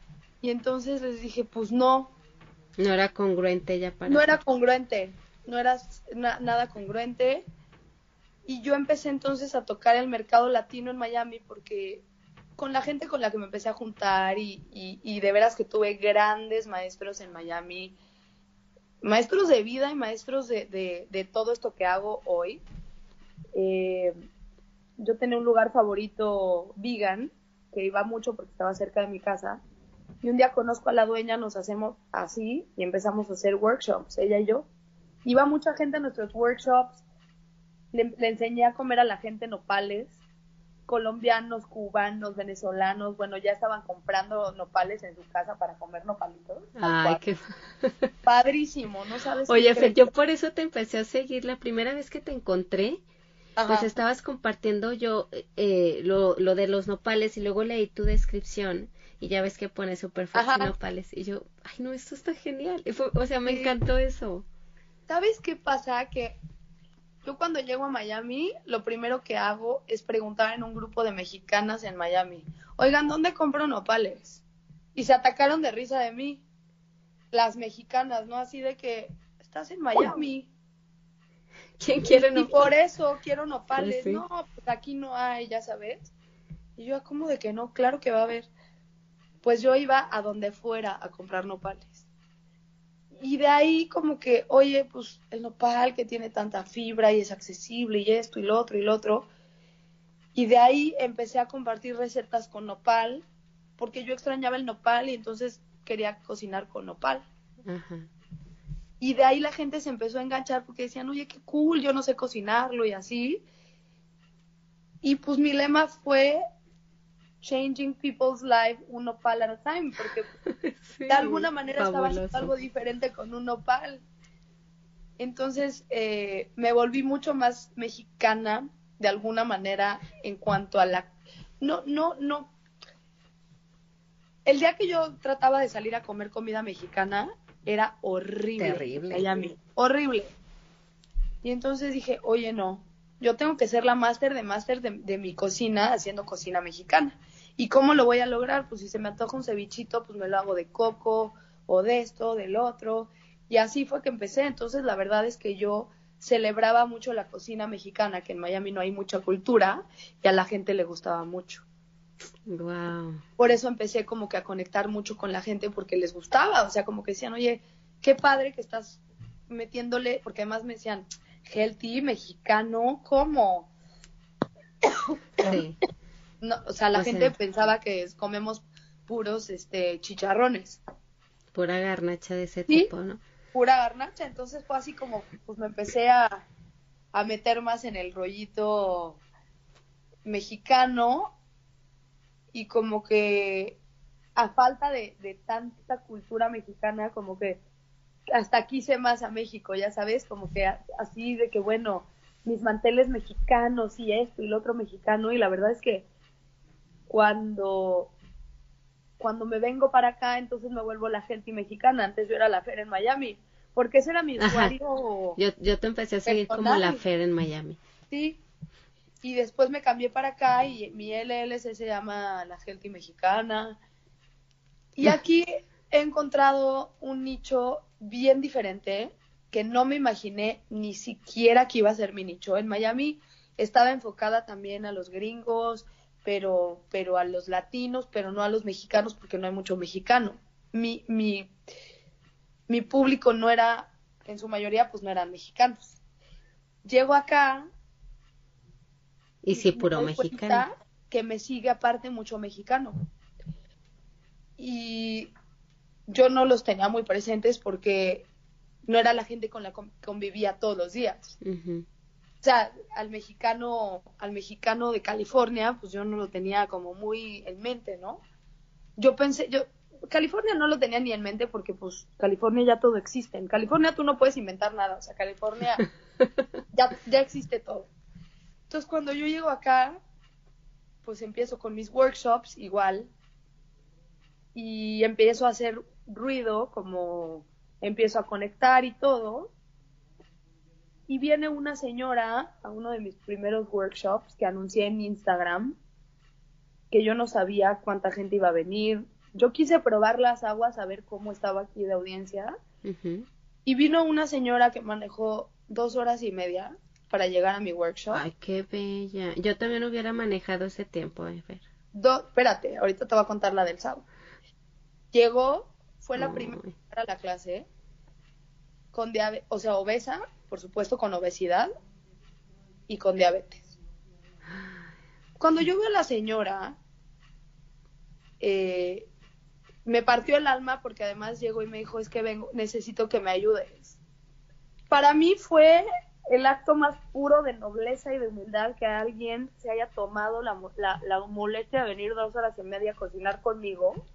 Y entonces les dije, pues no. No era congruente ya para. No era congruente, no era nada congruente. Y yo empecé entonces a tocar el mercado latino en Miami porque con la gente con la que me empecé a juntar y, y, de veras que tuve grandes maestros en Miami, maestros de vida y maestros de, de, todo esto que hago hoy. Eh, yo tenía un lugar favorito vegan, que iba mucho porque estaba cerca de mi casa, y un día conozco a la dueña, nos hacemos así y empezamos a hacer workshops, ella y yo. Iba mucha gente a nuestros workshops, le, enseñé a comer a la gente nopales, colombianos, cubanos, venezolanos, bueno, ya estaban comprando nopales en su casa para comer nopalitos. Ay, qué padrísimo, ¿no sabes? Oye, Fer, yo por eso te empecé a seguir. La primera vez que te encontré, pues estabas compartiendo yo eh, lo, lo de los nopales y luego leí tu descripción y ya ves que pone super fácil nopales y yo, ay no, esto está genial. o sea, me encantó eso. ¿Sabes qué pasa? Que yo cuando llego a Miami, lo primero que hago es preguntar en un grupo de mexicanas en Miami, oigan, ¿dónde compro nopales? Y se atacaron de risa de mí, las mexicanas, ¿no? Así de que, estás en Miami. ¿Quién quiere nopales? Y por eso quiero nopales. No, pues aquí no hay, ya sabes. Y yo, ¿cómo de que no? Claro que va a haber. Pues yo iba a donde fuera a comprar nopales y de ahí como que, oye, pues el nopal que tiene tanta fibra y es accesible y esto y lo otro y lo otro. Y de ahí empecé a compartir recetas con nopal, porque yo extrañaba el nopal y entonces quería cocinar con nopal. Y de ahí la gente se empezó a enganchar porque decían, oye, qué cool, yo no sé cocinarlo y así. Y pues mi lema fue changing people's life un nopal at a time, porque de alguna manera estaba haciendo algo diferente con un nopal. Entonces eh, me volví mucho más mexicana de alguna manera en cuanto a la... No, no, no. el día que yo trataba de salir a comer comida mexicana, era horrible. Terrible. Miami. Horrible. Y entonces dije, oye, no, yo tengo que ser la máster de máster de, de, mi cocina haciendo cocina mexicana. ¿Y cómo lo voy a lograr? Pues si se me antoja un cevichito, pues me lo hago de coco o de esto, del otro. Y así fue que empecé. Entonces la verdad es que yo celebraba mucho la cocina mexicana, que en Miami no hay mucha cultura y a la gente le gustaba mucho. Wow. Por eso empecé como que a conectar mucho con la gente porque les gustaba, o sea, como que decían, oye, qué padre que estás metiéndole, porque además me decían, healthy, mexicano, ¿cómo? Sí. No, o sea, la O gente sea- pensaba que es- comemos puros este chicharrones, Pura garnacha de ese Sí. tipo, ¿no? pura garnacha, entonces fue así como, pues me empecé a, a meter más en el rollito mexicano y como que a falta de, de tanta cultura mexicana, como que hasta quise más a México, ya sabes, como que así de que bueno, mis manteles mexicanos y esto y lo otro mexicano y la verdad es que cuando cuando me vengo para acá entonces me vuelvo la gente mexicana, antes yo era la Fer en Miami, porque ese era mi usuario Yo, yo te empecé a seguir como la. Fer en Miami. Sí. Y después me cambié para acá y mi LLC se llama La Healthy Mexicana. Y aquí he encontrado un nicho bien diferente que no me imaginé ni siquiera que iba a ser mi nicho. En Miami estaba enfocada también a los gringos, pero, pero a los latinos, pero no a los mexicanos porque no hay mucho mexicano. Mi, mi, mi público no era, en su mayoría, pues no eran mexicanos. Llego acá Y sí, me puro mexicano. que me sigue aparte mucho mexicano. Y yo no los tenía muy presentes porque no era la gente con la que convivía todos los días. O sea, al mexicano, al mexicano de California, pues yo no lo tenía como muy en mente, ¿no? Yo pensé, yo, California no lo tenía ni en mente porque pues California ya todo existe. En California tú no puedes inventar nada, o sea, California ya, ya existe todo. Entonces cuando yo llego acá, pues empiezo con mis workshops igual y empiezo a hacer ruido, como empiezo a conectar y todo. Y viene una señora a uno de mis primeros workshops que anuncié en Instagram, que yo no sabía cuánta gente iba a venir. Yo quise probar las aguas a ver cómo estaba aquí de audiencia. Y vino una señora que manejó dos horas y media para llegar a mi workshop. Ay, qué bella. Yo también hubiera manejado ese tiempo, eh. Do- espérate, ahorita te voy a contar la del sábado. Llegó, fue la primera a la clase, con diabetes, o sea, obesa, por supuesto, con obesidad y con diabetes. Cuando yo veo a la señora, eh, me partió el alma porque además llegó y me dijo, es que vengo, necesito que me ayudes. Para mí fue el acto más puro de nobleza y de humildad que alguien se haya tomado la, la, la molestia de venir dos horas y media a cocinar conmigo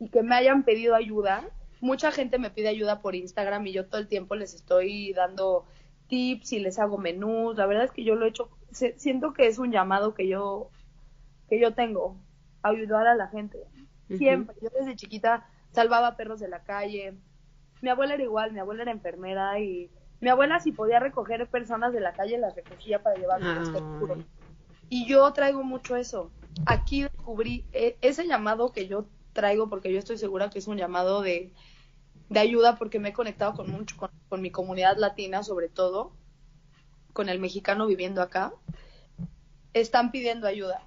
y que me hayan pedido ayuda. Mucha gente me pide ayuda por Instagram y yo todo el tiempo les estoy dando tips y les hago menús. La verdad es que yo lo he hecho, siento que es un llamado que yo, que yo tengo, ayudar a la gente. Siempre. Yo desde chiquita salvaba perros de la calle. Mi abuela era igual, mi abuela era enfermera y mi abuela si podía recoger personas de la calle las recogía para llevarlas. Y yo traigo mucho eso. Aquí descubrí e- ese llamado que yo traigo porque yo estoy segura que es un llamado de, de ayuda porque me he conectado con mucho con, con mi comunidad latina sobre todo, con el mexicano viviendo acá. Están pidiendo ayuda.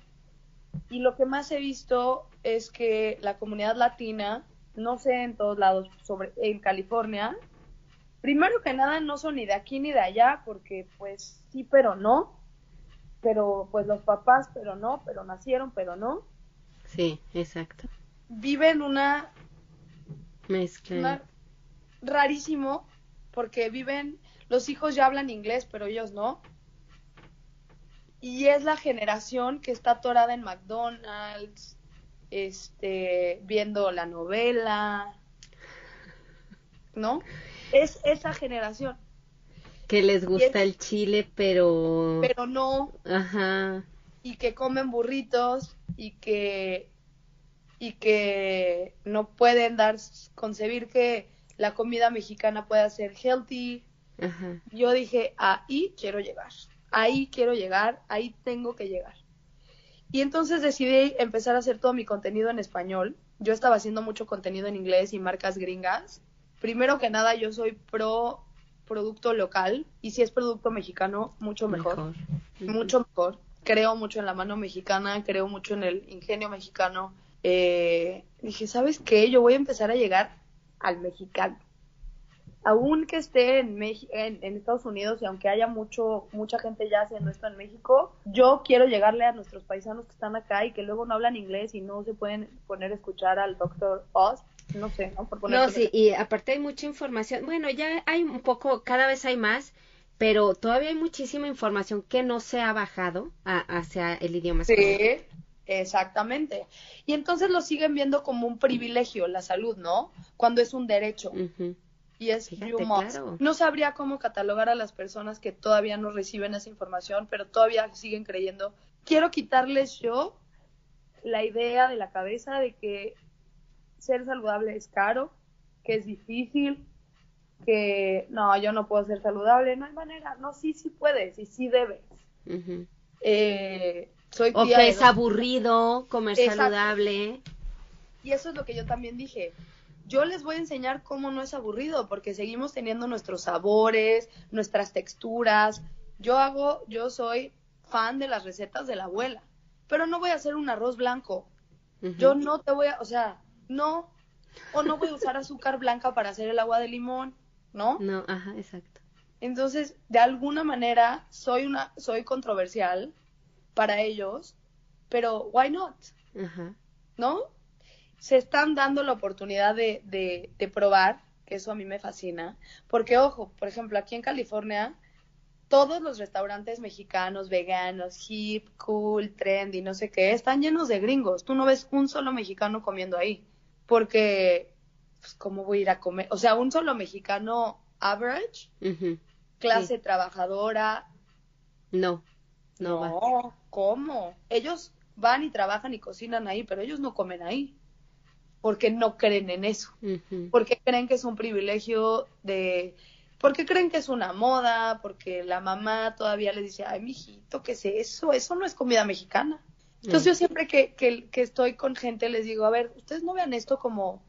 Y lo que más he visto es que la comunidad latina, no sé en todos lados, sobre en California, primero que nada no son ni de aquí ni de allá, porque pues sí, pero no. Pero pues los papás, pero no, pero nacieron, pero no. Sí, exacto. Viven una, Mezcla. una rarísimo, porque viven, los hijos ya hablan inglés, pero ellos no. Y es la generación que está atorada en McDonald's, este, viendo la novela, ¿no? Es esa generación, Que les gusta el chile, pero... pero no, Ajá. y que comen burritos y que y que no pueden dar, concebir que la comida mexicana pueda ser healthy. Yo dije, ahí quiero llegar, ahí quiero llegar, ahí tengo que llegar. Y entonces decidí empezar a hacer todo mi contenido en español. Yo estaba haciendo mucho contenido en inglés y marcas gringas. Primero que nada, yo soy pro producto local y si es producto mexicano, mucho mejor. Mucho mejor. Creo mucho en la mano mexicana, creo mucho en el ingenio mexicano. Eh, dije, ¿sabes qué? Yo voy a empezar a llegar al mexicano aún que esté en, en, Estados Unidos y aunque haya mucho mucha gente ya haciendo esto en México, yo quiero llegarle a nuestros paisanos que están acá y que luego no hablan inglés y no se pueden poner a escuchar al doctor Oz. No sé, ¿no? no, sí, y aparte hay mucha información. Bueno, ya hay un poco, cada vez hay más, pero todavía hay muchísima información que no se ha bajado hacia el idioma español. Exactamente. Y entonces lo siguen viendo como un privilegio, la salud, ¿no? Cuando es un derecho y es No sabría cómo catalogar a las personas que todavía no reciben esa información, pero todavía siguen creyendo. Quiero quitarles yo la idea de la cabeza de que ser saludable es caro, que es difícil, que no, yo no puedo ser saludable, no hay manera. No, sí, sí puedes y sí debes. Eh, soy o que es aburrido comer saludable. Y eso es lo que yo también dije yo les voy a enseñar cómo no es aburrido, porque seguimos teniendo nuestros sabores, nuestras texturas. Yo hago, yo soy fan de las recetas de la abuela, pero no voy a hacer un arroz blanco. Yo no te voy a, o sea, no, o no voy a usar azúcar blanca para hacer el agua de limón, ¿no? No, ajá, exacto. Entonces, de alguna manera, soy una, soy controversial para ellos, pero why not? Ajá. ¿No? se están dando la oportunidad de, de, probar, que eso a mí me fascina, porque ojo, por ejemplo, aquí en California, todos los restaurantes mexicanos, veganos, hip, cool, trendy, no sé qué, están llenos de gringos. Tú no ves un solo mexicano comiendo ahí, porque, pues, ¿cómo voy a ir a comer? O sea, un solo mexicano average, clase trabajadora. No, no. No, ¿cómo? Ellos van y trabajan y cocinan ahí, pero ellos no comen ahí porque no creen en eso, porque creen que es un privilegio de, porque creen que es una moda, porque la mamá todavía le dice, ay, mijito, ¿qué es eso? Eso no es comida mexicana. Entonces yo siempre que, que, que, estoy con gente les digo, a ver, ustedes no vean esto como,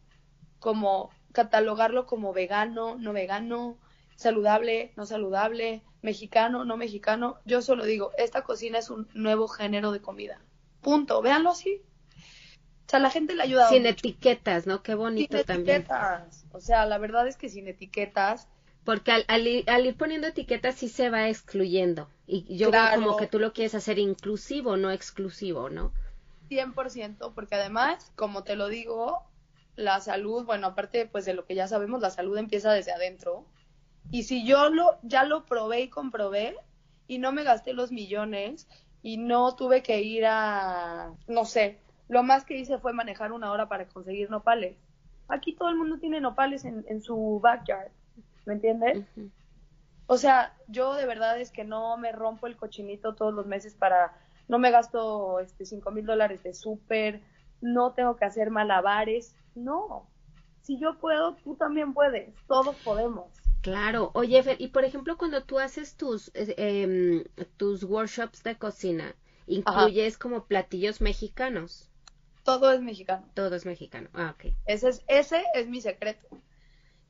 como catalogarlo como vegano, no vegano, saludable, no saludable, mexicano, no mexicano. Yo solo digo, esta cocina es un nuevo género de comida. Punto. Véanlo así. O sea, la gente le ayuda. Sin etiquetas, ¿no? Qué bonito sin también. etiquetas. O sea, la verdad es que sin etiquetas. Porque al, ir, poniendo etiquetas sí se va excluyendo. Y yo veo como que tú lo quieres hacer inclusivo, no exclusivo, ¿no? 100%, porque además, como te lo digo, la salud, bueno, aparte pues de lo que ya sabemos, la salud empieza desde adentro. Y si yo lo, ya lo probé y comprobé y no me gasté los millones y no tuve que ir a, no sé, lo más que hice fue manejar una hora para conseguir nopales. Aquí todo el mundo tiene nopales en, en su backyard, ¿me entiendes? O sea, yo de verdad es que no me rompo el cochinito todos los meses para, no me gasto este cinco mil dólares de súper, no tengo que hacer malabares, no. Si yo puedo, tú también puedes, todos podemos. Claro, oye, y por ejemplo, cuando tú haces tus, eh, tus workshops de cocina, ¿incluyes como platillos mexicanos? Todo es mexicano. Todo es mexicano. Ah, ok. Ese es, ese es mi secreto.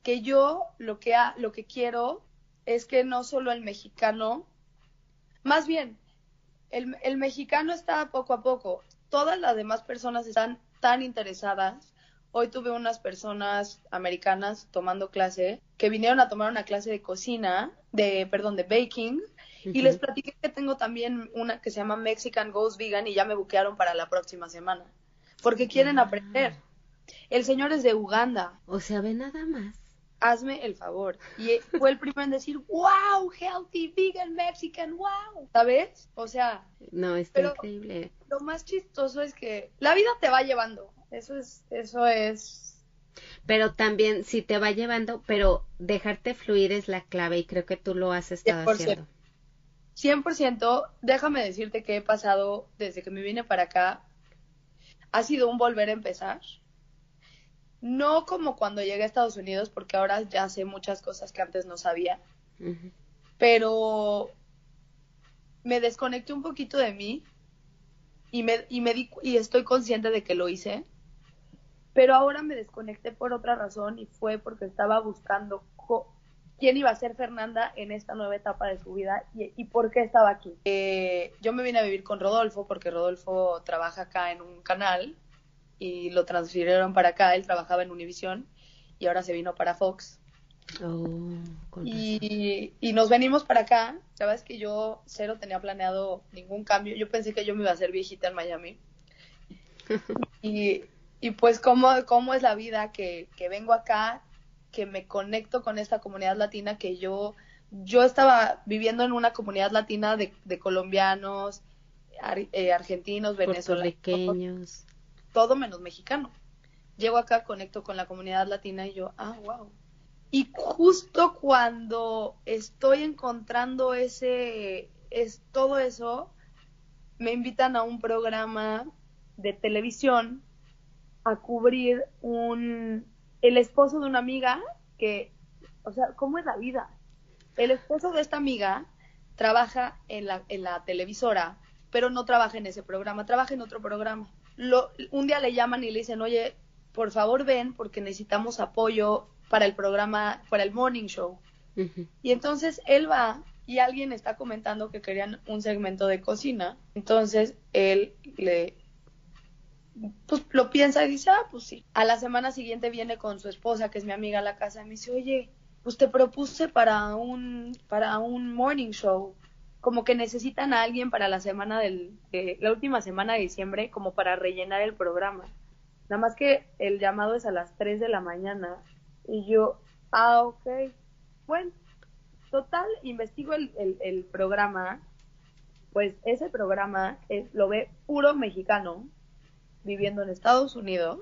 Que yo lo que, ha, lo que quiero es que no solo el mexicano, más bien, el, el mexicano está poco a poco. Todas las demás personas están tan interesadas. Hoy tuve unas personas americanas tomando clase que vinieron a tomar una clase de cocina, de, perdón, de baking, y les platiqué que tengo también una que se llama Mexican Ghost Vegan y ya me buquearon para la próxima semana porque quieren aprender. El señor es de Uganda. O sea, ve nada más. Hazme el favor. Y fue el primero en decir, wow, healthy, vegan, Mexican, wow. ¿Sabes? O sea. No, está increíble. Lo más chistoso es que la vida te va llevando. Eso es, eso es. Pero también, si te va llevando, pero dejarte fluir es la clave y creo que tú lo has estado 100%. haciendo. 100%, déjame decirte que he pasado desde que me vine para acá ha sido un volver a empezar. No como cuando llegué a Estados Unidos, porque ahora ya sé muchas cosas que antes no sabía, pero me desconecté un poquito de mí y me, y me di, y estoy consciente de que lo hice, pero ahora me desconecté por otra razón y fue porque estaba buscando quién iba a ser Fernanda en esta nueva etapa de su vida y, por qué estaba aquí. Eh, yo me vine a vivir con Rodolfo porque Rodolfo trabaja acá en un canal y lo transfirieron para acá, él trabajaba en Univision y ahora se vino para Fox. Oh, y, y, nos venimos para acá. La verdad es que yo cero tenía planeado ningún cambio. Yo pensé que yo me iba a hacer viejita en Miami. y, y pues cómo, cómo es la vida que, que vengo acá, que me conecto con esta comunidad latina que yo, yo estaba viviendo en una comunidad latina de, colombianos, eh, argentinos, venezolanos, todo menos mexicano. Llego acá, conecto con la comunidad latina y yo, ah, wow. Y justo cuando estoy encontrando ese, es todo eso, me invitan a un programa de televisión a cubrir un, el esposo de una amiga que, o sea, ¿cómo es la vida? El esposo de esta amiga trabaja en la, en la televisora, pero no trabaja en ese programa, trabaja en otro programa. Lo, un día le llaman y le dicen, oye, por favor ven porque necesitamos apoyo para el programa, para el morning show. Y entonces él va y alguien está comentando que querían un segmento de cocina. Entonces él le, pues lo piensa y dice, ah, pues sí. A la semana siguiente viene con su esposa, que es mi amiga, a la casa y me dice, oye, pues te propuse para un, para un morning show. Como que necesitan a alguien para la semana del, la última semana de diciembre, como para rellenar el programa. Nada más que el llamado es a las 3 de la mañana. Y yo, ah, ok. Bueno, total, investigo el, el, el programa. Pues ese programa es, lo ve puro mexicano viviendo en Estados Unidos.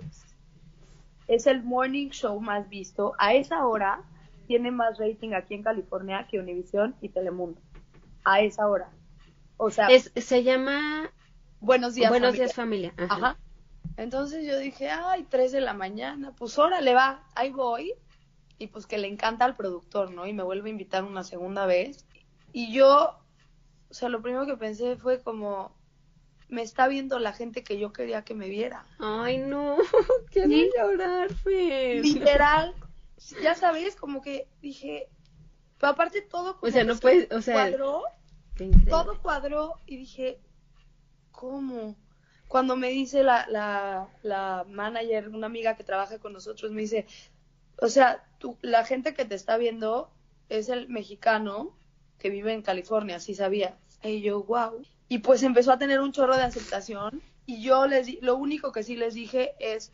Es el morning show más visto. A esa hora tiene más rating aquí en California que Univision y Telemundo. A esa hora. O sea, se llama Buenos días Buenos días familia. Ajá. Entonces yo dije, ay, tres de la mañana, pues órale va, ahí voy. Y pues que le encanta al productor, ¿no? Y me vuelve a invitar una segunda vez. Y yo, o sea, lo primero que pensé fue como, me está viendo la gente que yo quería que me viera. Ay, no, quiero llorar, Fer. Literal, ya sabes, como que dije, pero aparte todo o sea, no puedes, o sea, cuadró, todo cuadró y dije, ¿cómo? Cuando me dice la, la, la manager, una amiga que trabaja con nosotros, me dice, o sea, tú, la gente que te está viendo es el mexicano que vive en California, sí sabía. Y yo, wow y pues empezó a tener un chorro de aceptación y yo les di, lo único que sí les dije es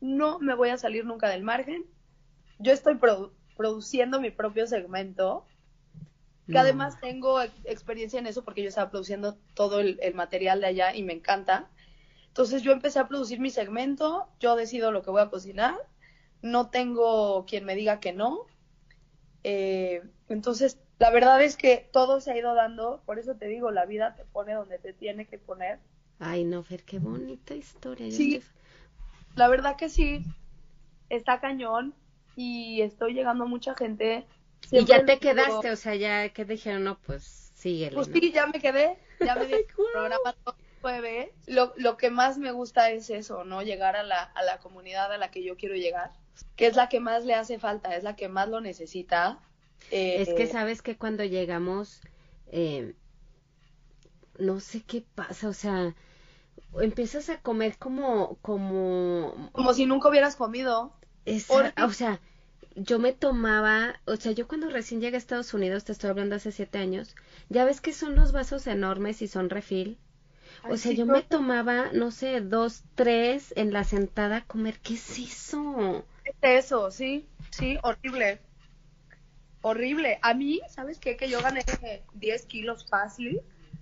no me voy a salir nunca del margen. Yo estoy produciendo mi propio segmento, que además tengo experiencia en eso porque yo estaba produciendo todo el, material de allá y me encanta. Entonces yo empecé a producir mi segmento, yo decido lo que voy a cocinar, no tengo quien me diga que no. Eh, entonces la verdad es que todo se ha ido dando, por eso te digo, la vida te pone donde te tiene que poner. Ay, no, Fer, qué bonita historia. Sí, la verdad que sí, está cañón y estoy llegando a mucha gente. y ya te quedaste, o sea, ya que dijeron, no, pues síguele. Pues sí, ya me quedé, ya me di el programa jueves. Lo, lo que más me gusta es eso, ¿no? Llegar a la, a la comunidad a la que yo quiero llegar, que es la que más le hace falta, es la que más lo necesita es que eh, sabes que cuando llegamos, eh, no sé qué pasa, o sea, empiezas a comer como, como... Como si nunca hubieras comido. o sea, yo me tomaba, o sea, yo cuando recién llegué a Estados Unidos, te estoy hablando hace siete años, ya ves que son los vasos enormes y son refil. O sea, yo me tomaba, no sé, dos, tres en la sentada a comer. ¿Qué es eso? Es eso, sí, sí, horrible horrible. A mí, ¿sabes qué? Que yo gané 10 kilos fácil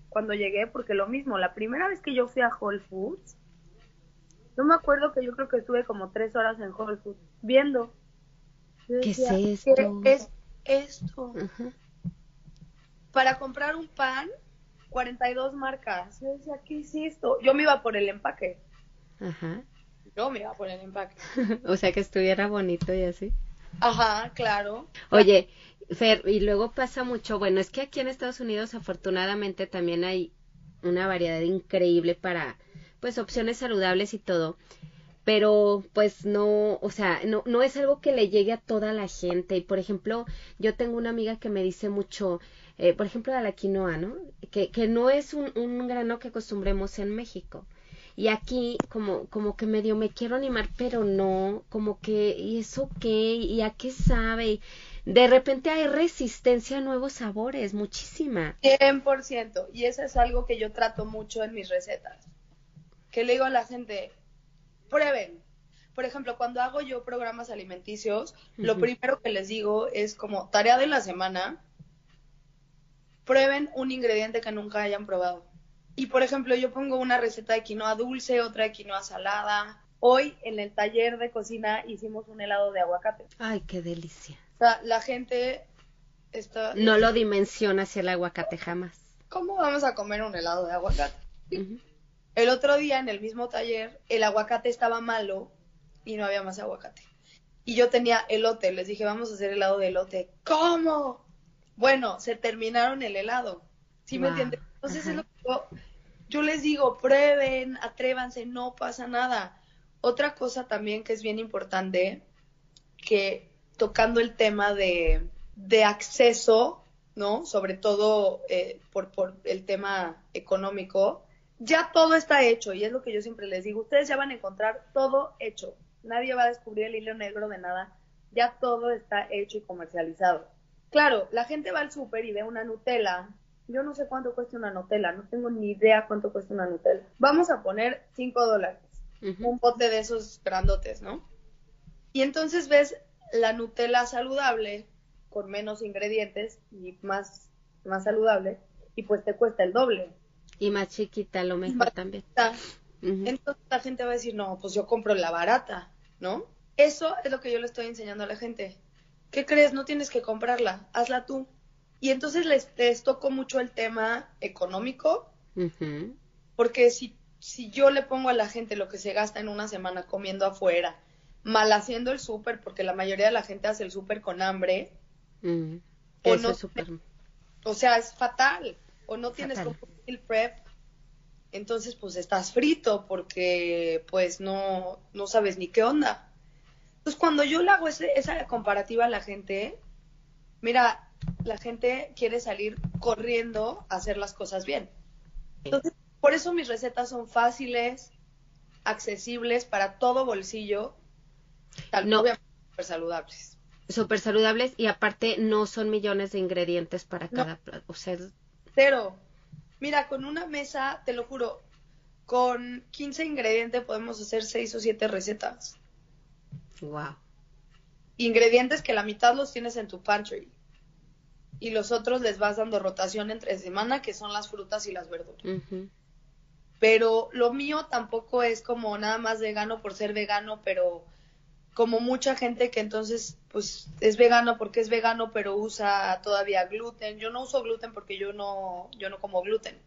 cuando llegué, porque lo mismo, la primera vez que yo fui a Whole Foods, no me acuerdo que yo creo que estuve como tres horas en Whole Foods viendo. ¿Qué es esto? ¿Qué es esto? Para comprar un pan, 42 marcas. Yo decía, ¿qué es esto? Yo me iba por el empaque. Ajá. No me iba a poner empaque. o sea, que estuviera bonito y así. Ajá, claro. Oye, Y luego pasa mucho, bueno, es que aquí en Estados Unidos afortunadamente también hay una variedad increíble para, pues, opciones saludables y todo pero pues no, o sea, no, no es algo que le llegue a toda la gente. Y por ejemplo, yo tengo una amiga que me dice mucho, eh, por ejemplo, de la quinoa, ¿no? Que, que no es un, un grano que acostumbremos en México. Y aquí como, como que medio me quiero animar, pero no, como que, ¿y eso qué? ¿Y a qué sabe? De repente hay resistencia a nuevos sabores, muchísima. 100%. Y eso es algo que yo trato mucho en mis recetas. Que le digo a la gente, prueben. Por ejemplo, cuando hago yo programas alimenticios, lo primero que les digo es como tarea de la semana, prueben un ingrediente que nunca hayan probado. Y por ejemplo, yo pongo una receta de quinoa dulce, otra de quinoa salada. Hoy en el taller de cocina hicimos un helado de aguacate. Ay, qué delicia. O sea, la gente está... No lo dimensiona hacia el aguacate jamás. ¿Cómo vamos a comer un helado de aguacate? El otro día en el mismo taller el aguacate estaba malo y no había más aguacate. Y yo tenía elote, les dije, vamos a hacer helado de elote. ¿Cómo? Bueno, se terminaron el helado. ¿Sí me entiendes? Entonces es lo que yo, yo les digo, prueben, atrévanse, no pasa nada. Otra cosa también que es bien importante, que tocando el tema de, de acceso, ¿no? Sobre todo eh, por, por el tema económico, ya todo está hecho y es lo que yo siempre les digo, ustedes ya van a encontrar todo hecho, nadie va a descubrir el hilo negro de nada, ya todo está hecho y comercializado. Claro, la gente va al súper y ve una Nutella, yo no sé cuánto cuesta una Nutella, no tengo ni idea cuánto cuesta una Nutella. Vamos a poner 5 dólares, un bote de esos grandotes, ¿no? Y entonces ves la Nutella saludable, con menos ingredientes y más, más saludable, y pues te cuesta el doble. Y más chiquita, lo mejor también. Entonces la gente va a decir, no, pues yo compro la barata, ¿no? Eso es lo que yo le estoy enseñando a la gente. ¿Qué crees? No tienes que comprarla, hazla tú. Y entonces les, les toco mucho el tema económico, porque si, si yo le pongo a la gente lo que se gasta en una semana comiendo afuera, mal haciendo el súper, porque la mayoría de la gente hace el súper con hambre, o no, es o sea, es fatal, o no tienes como el prep, entonces pues estás frito porque pues no, no sabes ni qué onda. Entonces cuando yo le hago esa comparativa a la gente, mira, la gente quiere salir corriendo a hacer las cosas bien. Entonces, por eso mis recetas son fáciles, accesibles para todo bolsillo, tal no. súper saludables. Súper saludables y aparte no son millones de ingredientes para cada plato. O sea, cero. Mira, con una mesa, te lo juro, con 15 ingredientes podemos hacer 6 o 7 recetas. Wow. Ingredientes que la mitad los tienes en tu pantry. Y los otros les vas dando rotación entre semana, que son las frutas y las verduras. Pero lo mío tampoco es como nada más vegano por ser vegano, pero como mucha gente que entonces pues es vegano porque es vegano pero usa todavía gluten. Yo no uso gluten porque yo no yo no como gluten.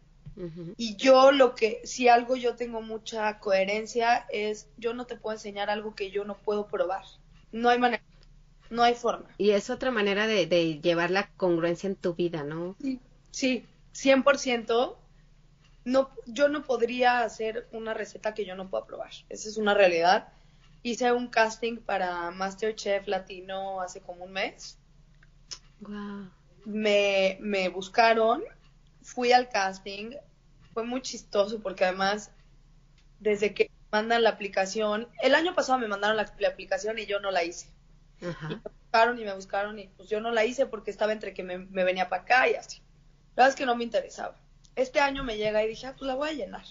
Y yo lo que si algo yo tengo mucha coherencia es yo no te puedo enseñar algo que yo no puedo probar. No hay manera. No hay forma. Y es otra manera de, de llevar la congruencia en tu vida, ¿no? Sí, sí, 100%. No, yo no podría hacer una receta que yo no pueda probar. Esa es una realidad hice un casting para Masterchef Latino hace como un mes. Me, me buscaron, fui al casting, fue muy chistoso porque además desde que mandan la aplicación, el año pasado me mandaron la, aplicación y yo no la hice. Y me buscaron y me buscaron y pues yo no la hice porque estaba entre que me, me venía para acá y así. La verdad es que no me interesaba. Este año me llega y dije, ah, pues la voy a llenar.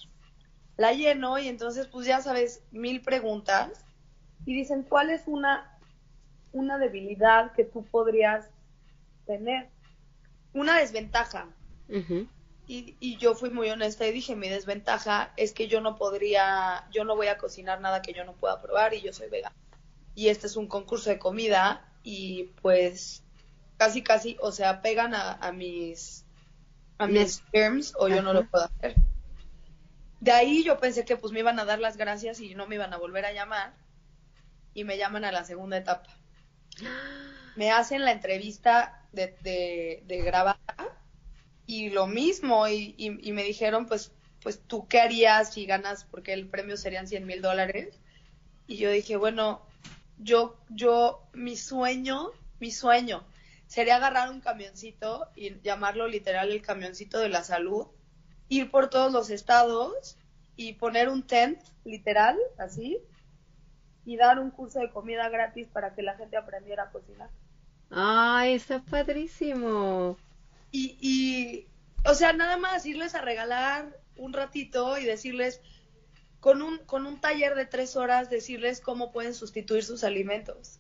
La lleno y entonces pues ya sabes, mil preguntas y dicen, ¿cuál es una, una debilidad que tú podrías tener? Una desventaja. y, y, yo fui muy honesta y dije, mi desventaja es que yo no podría, yo no voy a cocinar nada que yo no pueda probar y yo soy vegana. Y este es un concurso de comida y pues casi casi, o sea, pegan a, mis a mis terms o yo no lo puedo hacer. de ahí yo pensé que pues me iban a dar las gracias y no me iban a volver a llamar. Y me llaman a la segunda etapa. Me hacen la entrevista de, de, de grabar y lo mismo. Y, y, me dijeron, pues, pues tú qué harías si ganas, porque el premio serían 100 mil dólares. Y yo dije, bueno, yo, yo, mi sueño, mi sueño sería agarrar un camioncito y llamarlo literal el camioncito de la salud ir por todos los estados y poner un tent, literal, así, y dar un curso de comida gratis para que la gente aprendiera a cocinar. ¡Ay, está padrísimo! Y, y, o sea, nada más irles a regalar un ratito y decirles, con un, con un taller de tres horas, decirles cómo pueden sustituir sus alimentos.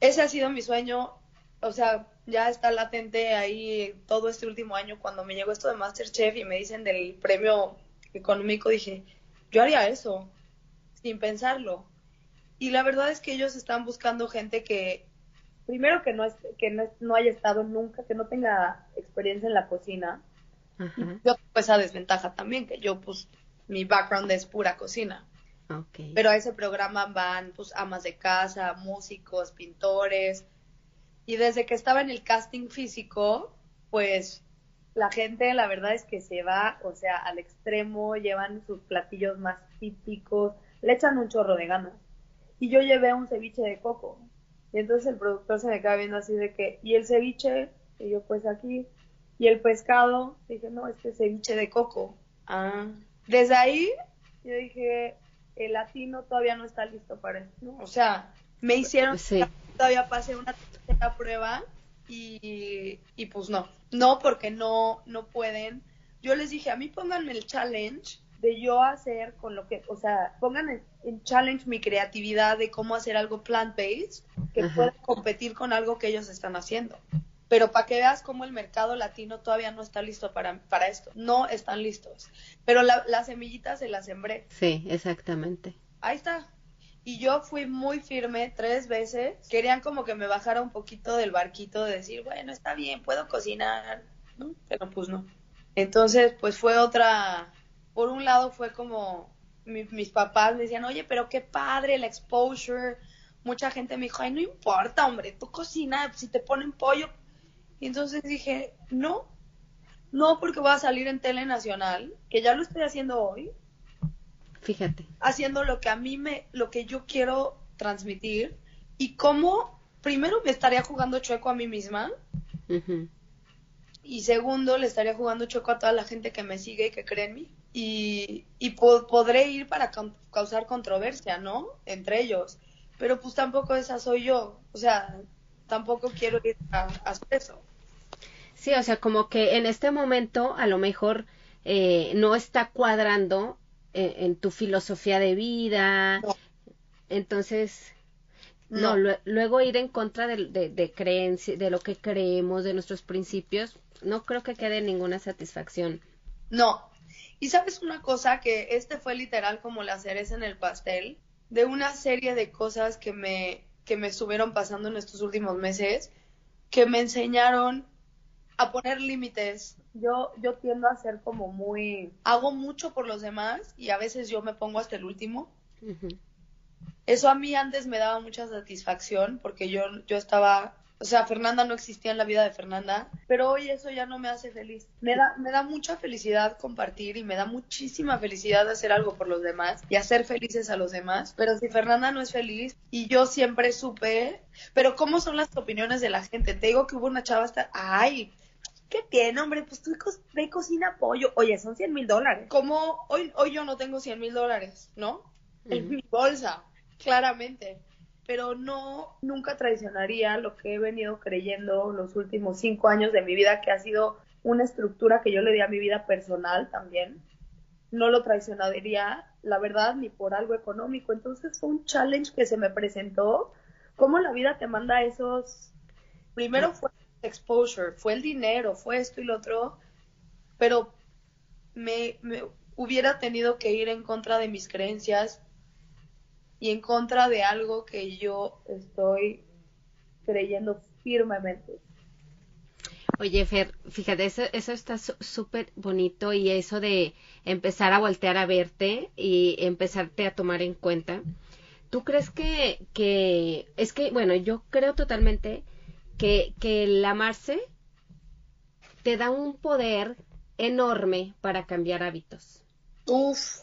Ese ha sido mi sueño o sea, ya está latente ahí todo este último año cuando me llegó esto de Masterchef y me dicen del premio económico, dije, yo haría eso, sin pensarlo. Y la verdad es que ellos están buscando gente que, primero que no, es, que no, haya estado nunca, que no tenga experiencia en la cocina. Yo tengo esa desventaja también, que yo pues mi background es pura cocina. Pero a ese programa van pues amas de casa, músicos, pintores, y desde que estaba en el casting físico, pues la gente la verdad es que se va, o sea, al extremo, llevan sus platillos más típicos, le echan un chorro de ganas. Y yo llevé un ceviche de coco. Y entonces el productor se me queda viendo así de que, ¿y el ceviche? Y yo pues aquí. Y el pescado, dije, no, este ceviche de coco. Ah. Desde ahí, yo dije, el latino todavía no está listo para esto. O sea, me hicieron sí. todavía pasé una la prueba y, y pues no, no porque no, no pueden. Yo les dije, a mí pónganme el challenge de yo hacer con lo que, o sea, pongan en, challenge mi creatividad de cómo hacer algo plant-based que pueda competir con algo que ellos están haciendo. Pero para que veas cómo el mercado latino todavía no está listo para, para esto. No están listos. Pero la, las semillitas se las sembré. Sí, exactamente. Ahí está. Y yo fui muy firme tres veces. Querían como que me bajara un poquito del barquito de decir, bueno, está bien, puedo cocinar, ¿no? Pero pues no. Entonces, pues fue otra, por un lado fue como mis papás me decían, oye, pero qué padre la exposure. Mucha gente me dijo, ay, no importa, hombre, tú cocina, si te ponen pollo. Y entonces dije, no, no porque voy a salir en tele nacional, que ya lo estoy haciendo hoy, Fíjate. Haciendo lo que a mí me, lo que yo quiero transmitir y cómo, primero me estaría jugando chueco a mí misma. Y segundo, le estaría jugando chueco a toda la gente que me sigue y que cree en mí. Y, y podré ir para causar controversia, ¿no? Entre ellos. Pero pues tampoco esa soy yo. O sea, tampoco quiero ir a, hacer eso. Sí, o sea, como que en este momento a lo mejor eh, no está cuadrando en, tu filosofía de vida. Entonces, no, luego ir en contra de, de, de de lo que creemos, de nuestros principios, no creo que quede ninguna satisfacción. No. Y sabes una cosa, que este fue literal como la cereza en el pastel de una serie de cosas que me, que me estuvieron pasando en estos últimos meses, que me enseñaron a poner límites. Yo, yo tiendo a ser como muy, hago mucho por los demás y a veces yo me pongo hasta el último. Eso a mí antes me daba mucha satisfacción porque yo, yo estaba, o sea, Fernanda no existía en la vida de Fernanda, pero hoy eso ya no me hace feliz. Me da, me da mucha felicidad compartir y me da muchísima felicidad hacer algo por los demás y hacer felices a los demás, pero si Fernanda no es feliz y yo siempre supe, pero ¿cómo son las opiniones de la gente? Te digo que hubo una chava hasta, ay, ¿Qué tiene, hombre? Pues tú ve cocina pollo. Oye, son 100 mil dólares. Como hoy, hoy yo no tengo 100 mil dólares, ¿no? En mi bolsa, claramente. Pero no, nunca traicionaría lo que he venido creyendo los últimos cinco años de mi vida, que ha sido una estructura que yo le di a mi vida personal también. No lo traicionaría, la verdad, ni por algo económico. Entonces fue un challenge que se me presentó. ¿Cómo la vida te manda esos? Primero fue exposure, fue el dinero, fue esto y lo otro, pero me, hubiera tenido que ir en contra de mis creencias y en contra de algo que yo estoy creyendo firmemente. Oye, Fer, fíjate, eso, eso está súper bonito y eso de empezar a voltear a verte y empezarte a tomar en cuenta. ¿Tú crees que, que es que, bueno, yo creo totalmente que, que el amarse te da un poder enorme para cambiar hábitos. Uf.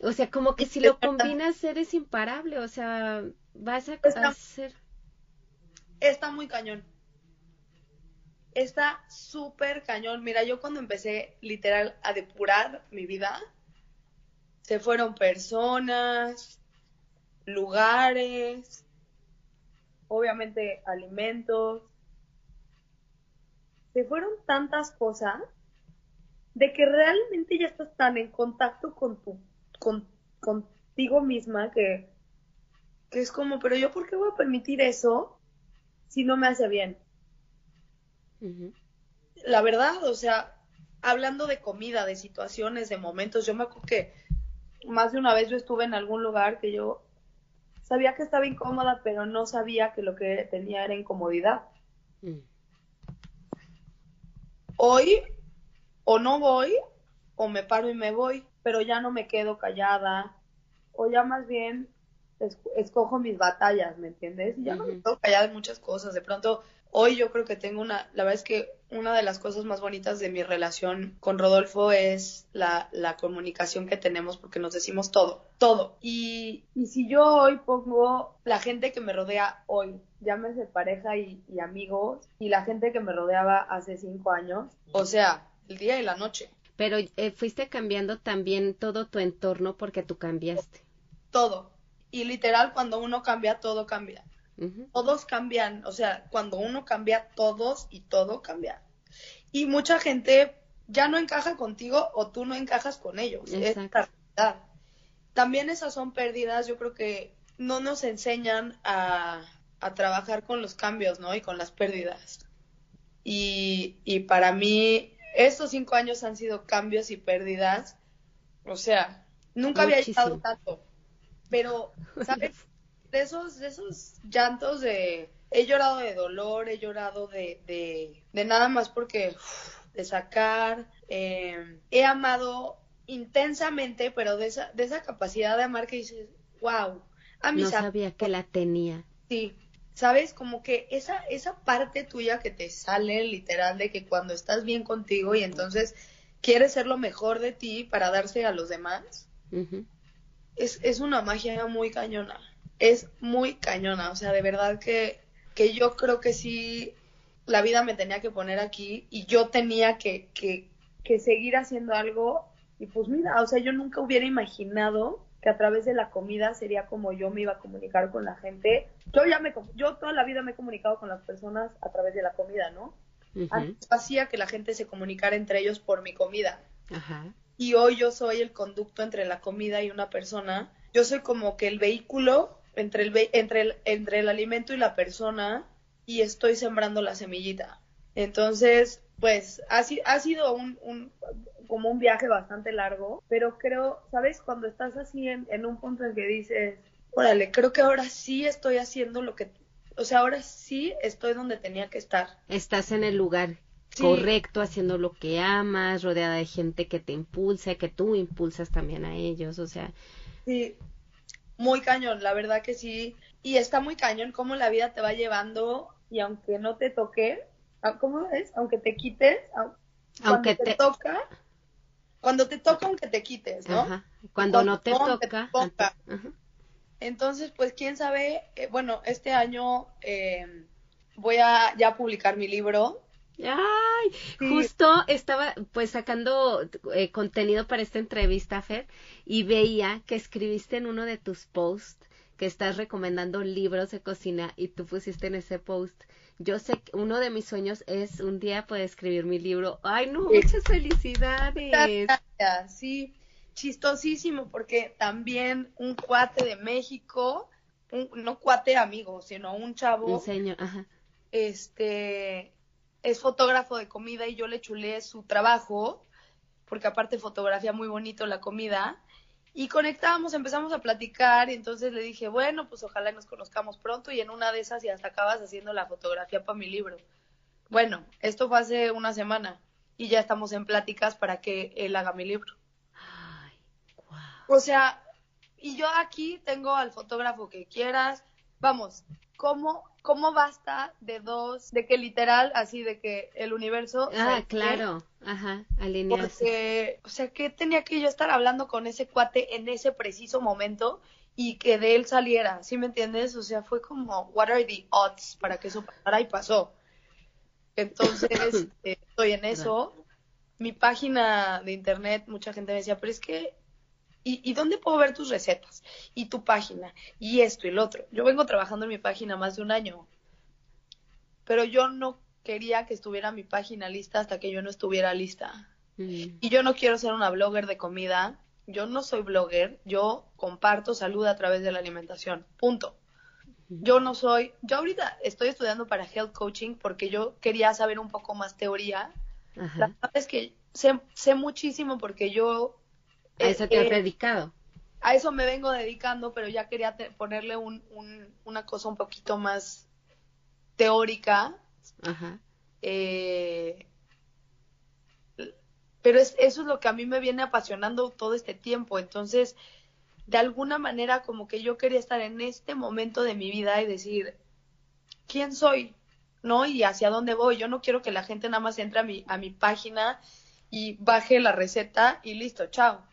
O sea, como que si lo combinas eres imparable, o sea, vas a hacer... Está muy cañón. Está súper cañón. Mira, yo cuando empecé literal a depurar mi vida, se fueron personas, lugares, obviamente alimentos, se fueron tantas cosas de que realmente ya estás tan en contacto con tu, con, contigo misma que, que es como, pero yo por qué voy a permitir eso si no me hace bien. La verdad, o sea, hablando de comida, de situaciones, de momentos, yo me acuerdo que más de una vez yo estuve en algún lugar que yo sabía que estaba incómoda, pero no sabía que lo que tenía era incomodidad. Mm hoy o no voy o me paro y me voy, pero ya no me quedo callada o ya más bien escojo mis batallas, ¿me entiendes? Y ya no me quedo callada de muchas cosas. De pronto, hoy yo creo que tengo una, la verdad es que una de las cosas más bonitas de mi relación con Rodolfo es la, la comunicación que tenemos porque nos decimos todo, todo. Y, y si yo hoy pongo la gente que me rodea hoy llámese pareja y, amigos, y la gente que me rodeaba hace cinco años, o sea, el día y la noche. Pero eh, fuiste cambiando también todo tu entorno porque tú cambiaste. Todo. Y literal, cuando uno cambia, todo cambia. Todos cambian, o sea, cuando uno cambia, todos y todo cambia. Y mucha gente ya no encaja contigo o tú no encajas con ellos. Exacto. También esas son pérdidas, yo creo que no nos enseñan a, a trabajar con los cambios, ¿no? Y con las pérdidas. Y, y para mí, estos cinco años han sido cambios y pérdidas. O sea, nunca había estado tanto. Pero, ¿sabes? De esos, de esos llantos de... He llorado de dolor, he llorado de, de, de nada más porque... de sacar. Eh, he amado intensamente, pero de esa, de esa capacidad de amar que dices, wow. A no sabía que la tenía. Sí, ¿sabes? Como que esa, esa parte tuya que te sale literal de que cuando estás bien contigo y entonces quieres ser lo mejor de ti para darse a los demás, es, es una magia muy cañona. Es muy cañona. O sea, de verdad que, que yo creo que sí, la vida me tenía que poner aquí y yo tenía que, que, que seguir haciendo algo. Y pues mira, o sea, yo nunca hubiera imaginado que a través de la comida sería como yo me iba a comunicar con la gente. Yo ya me, yo toda la vida me he comunicado con las personas a través de la comida, ¿no? hacía que la gente se comunicara entre ellos por mi comida. Y hoy yo soy el conducto entre la comida y una persona. Yo soy como que el vehículo entre el, entre el, entre el alimento y la persona y estoy sembrando la semillita. Entonces, pues ha, ha sido un, un, como un viaje bastante largo, pero creo, ¿sabes? Cuando estás así en, en un punto en que dices, órale, creo que ahora sí estoy haciendo lo que, o sea, ahora sí estoy donde tenía que estar. Estás en el lugar correcto, haciendo lo que amas, rodeada de gente que te impulsa, que tú impulsas también a ellos, o sea. Sí, muy cañón, la verdad que sí. Y está muy cañón cómo la vida te va llevando y aunque no te toque, ah, ¿cómo es? Aunque te quites, aunque te, toca, cuando te toca, aunque te quites, ¿no? Cuando, no te toca. Entonces, pues, quién sabe, eh, bueno, este año eh, voy a ya publicar mi libro. Ay, justo estaba pues sacando eh, contenido para esta entrevista, Fer, y veía que escribiste en uno de tus posts que estás recomendando libros de cocina y tú pusiste en ese post yo sé que uno de mis sueños es un día poder escribir mi libro. Ay, no, muchas felicidades. Sí, chistosísimo, porque también un cuate de México, no cuate amigo, sino un chavo. Un señor, ajá. Este, es fotógrafo de comida y yo le chulé su trabajo, porque aparte fotografía muy bonito la comida. Y conectamos, empezamos a platicar y entonces le dije, bueno, pues ojalá nos conozcamos pronto y en una de esas y hasta acabas haciendo la fotografía para mi libro. Bueno, esto fue hace una semana y ya estamos en pláticas para que él haga mi libro. Ay, O sea, y yo aquí tengo al fotógrafo que quieras. Vamos, ¿cómo, cómo basta de dos, de que literal, así de que el universo... Ah, claro, ajá, alinearse. o sea, que tenía que yo estar hablando con ese cuate en ese preciso momento y que de él saliera, ¿sí me entiendes? O sea, fue como, what are the odds para que eso pasara y pasó. Entonces, eh, estoy en eso. Mi página de internet, mucha gente me decía, pero es que, ¿y, ¿y, dónde puedo ver tus recetas? Y tu página, y esto y lo otro. Yo vengo trabajando en mi página más de un año, pero yo no quería que estuviera mi página lista hasta que yo no estuviera lista. Mm. Y yo no quiero ser una blogger de comida yo no soy blogger, yo comparto salud a través de la alimentación, punto. Yo no soy, yo ahorita estoy estudiando para health coaching porque yo quería saber un poco más teoría. La verdad es que sé, sé muchísimo porque yo... A eso te has dedicado. A eso me vengo dedicando, pero ya quería ponerle un, un, una cosa un poquito más teórica. Ajá. Eh, pero es, eso es lo que a mí me viene apasionando todo este tiempo. Entonces, de alguna manera, como que yo quería estar en este momento de mi vida y decir, ¿quién soy? ¿No? Y hacia dónde voy. Yo no quiero que la gente nada más entre a mi, a mi página y baje la receta y listo, chao.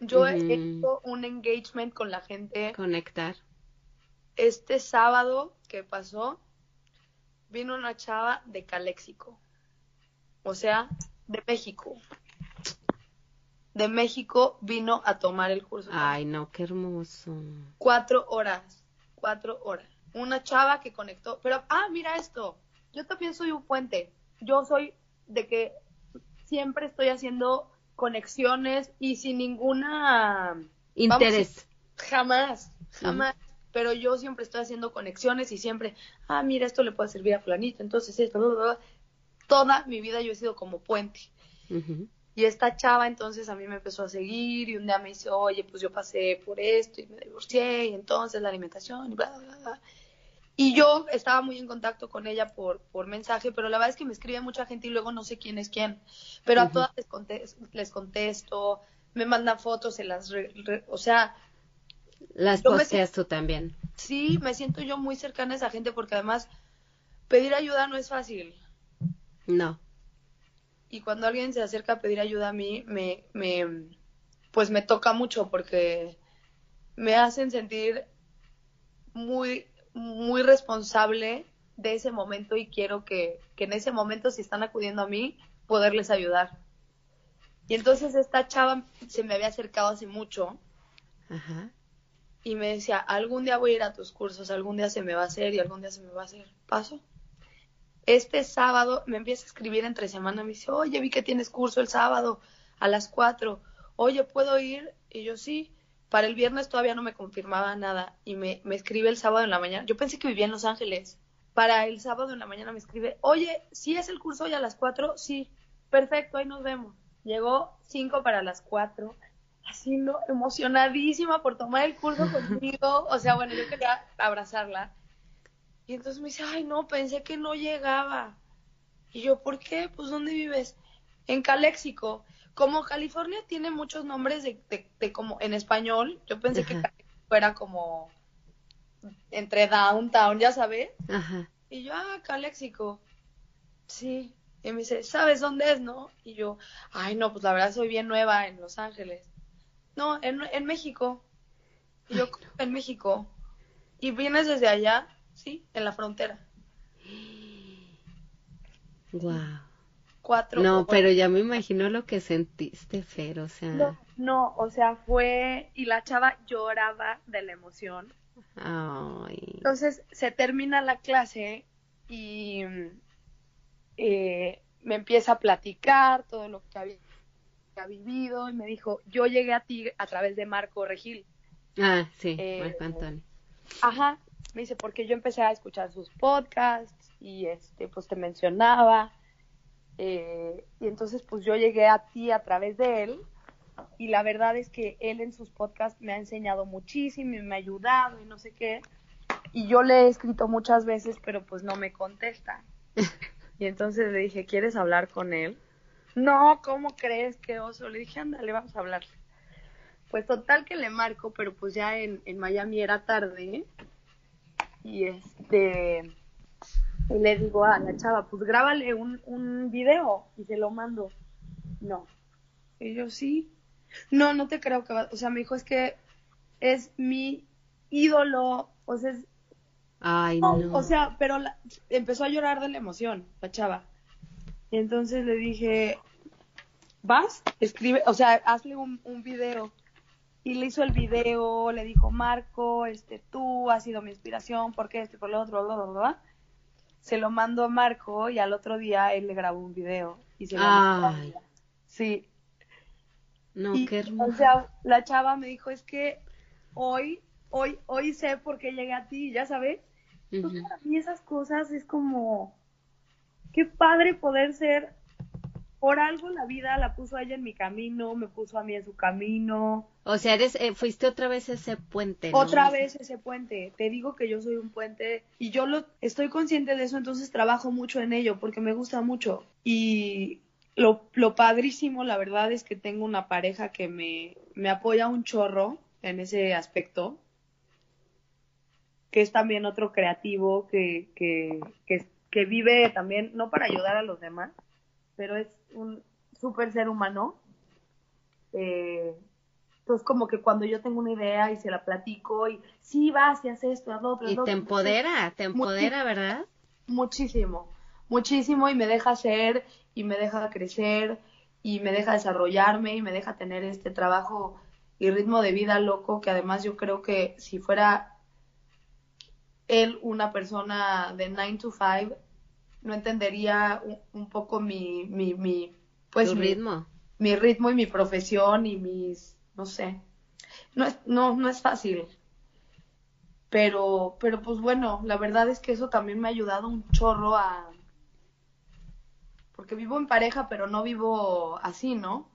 Yo he hecho un engagement con la gente. Conectar. Este sábado que pasó, vino una chava de Caléxico. O sea, de México. De México vino a tomar el curso. Ay, no, qué hermoso. Cuatro horas, cuatro horas. Una chava que conectó, pero, ah, mira esto, yo también soy un puente. Yo soy de que siempre estoy haciendo conexiones y sin ninguna interés. jamás, jamás. Pero yo siempre estoy haciendo conexiones y siempre, ah, mira, esto le puede servir a fulanito, entonces esto, bla, bla, bla toda mi vida yo he sido como puente. Y esta chava entonces a mí me empezó a seguir y un día me dice, oye, pues yo pasé por esto y me divorcié y entonces la alimentación y bla, bla, bla. Y yo estaba muy en contacto con ella por, por mensaje, pero la verdad es que me escribe mucha gente y luego no sé quién es quién. Pero a todas les contesto, les contesto, me mandan fotos, se las... o sea... Las posteas tú también. Sí, me siento yo muy cercana a esa gente porque además pedir ayuda no es fácil. No. Y cuando alguien se acerca a pedir ayuda a mí, me, me, pues me toca mucho porque me hacen sentir muy, muy responsable de ese momento y quiero que, que en ese momento, si están acudiendo a mí, poderles ayudar. Y entonces esta chava se me había acercado hace mucho Ajá. y me decía, algún día voy a ir a tus cursos, algún día se me va a hacer y algún día se me va a hacer. Paso. Este sábado me empieza a escribir entre semana, me dice, oye, vi que tienes curso el sábado a las 4, oye, ¿puedo ir? Y yo sí, para el viernes todavía no me confirmaba nada y me, me escribe el sábado en la mañana, yo pensé que vivía en Los Ángeles, para el sábado en la mañana me escribe, oye, ¿sí es el curso hoy a las 4? Sí, perfecto, ahí nos vemos. Llegó 5 para las 4, así no, emocionadísima por tomar el curso conmigo, o sea, bueno, yo quería abrazarla y entonces me dice, ay, no, pensé que no llegaba. Y yo, ¿por qué? Pues, ¿dónde vives? En Caléxico. Como California tiene muchos nombres de, de, como en español, yo pensé que Caléxico era como entre downtown, ya sabes. Ajá. Y yo, ah, Caléxico. Sí. Y me dice, ¿sabes dónde es, no? Y yo, ay, no, pues la verdad soy bien nueva en Los Ángeles. No, en, en México. Y yo, en México. ¿Y vienes desde allá? Sí, en la frontera. Wow. Cuatro. No, pero ya me imagino lo que sentiste, Fer, o sea. No, no, o sea, fue y la chava lloraba de la emoción. Ay. Entonces se termina la clase y eh, me empieza a platicar todo lo que había, vivido y me dijo, yo llegué a ti a través de Marco Regil. Ah, sí, eh, Marco Antonio. Ajá, me dice, porque yo empecé a escuchar sus podcasts y este, pues te mencionaba. Eh, y entonces pues yo llegué a ti a través de él y la verdad es que él en sus podcasts me ha enseñado muchísimo y me ha ayudado y no sé qué. Y yo le he escrito muchas veces, pero pues no me contesta. Y entonces le dije, ¿quieres hablar con él? No, ¿cómo crees que oso? Le dije, ándale, vamos a hablar. Pues total que le marco, pero pues ya en, en Miami era tarde. Y este, y le digo a la chava, pues grábale un, un video y se lo mando. No. Y yo sí. No, no te creo que va. O sea, me dijo, es que es mi ídolo. O sea, es. Ay, no. O sea, pero empezó a llorar de la emoción, la chava. Y entonces le dije, vas, escribe, o sea, hazle un, un video. Y le hizo el video, le dijo, Marco, este, tú has sido mi inspiración, porque este, por lo otro, bla, bla, bla. Se lo mando a Marco y al otro día él le grabó un video. Y se lo Ay. Sí. No, qué hermoso. O sea, la chava me dijo, es que hoy, hoy, hoy sé por qué llegué a ti, ya sabes. Entonces, para mí esas cosas es como, qué padre poder ser, por algo la vida la puso a ella en mi camino, me puso a mí en su camino. O sea, eres, eh, fuiste otra vez ese puente. ¿no? Otra vez ese puente. Te digo que yo soy un puente y yo lo estoy consciente de eso, entonces trabajo mucho en ello porque me gusta mucho. Y lo, lo padrísimo, la verdad, es que tengo una pareja que me, me apoya un chorro en ese aspecto que es también otro creativo que, que, que, vive también, no para ayudar a los demás, pero es un súper ser humano. Eh, entonces, como que cuando yo tengo una idea y se la platico y sí, vas y haces esto, haz otro, Y te empodera, te empodera, ¿verdad? Muchísimo, muchísimo y me deja ser y me deja crecer y me deja desarrollarme y me deja tener este trabajo y ritmo de vida loco que además yo creo que si fuera él una persona de 9 to 5, no entendería un, poco mi, mi, mi pues mi ritmo. Mi ritmo y mi profesión y mis, no sé. No es, no, no es fácil. Pero, pero pues bueno, la verdad es que eso también me ha ayudado un chorro a, porque vivo en pareja, pero no vivo así, ¿no?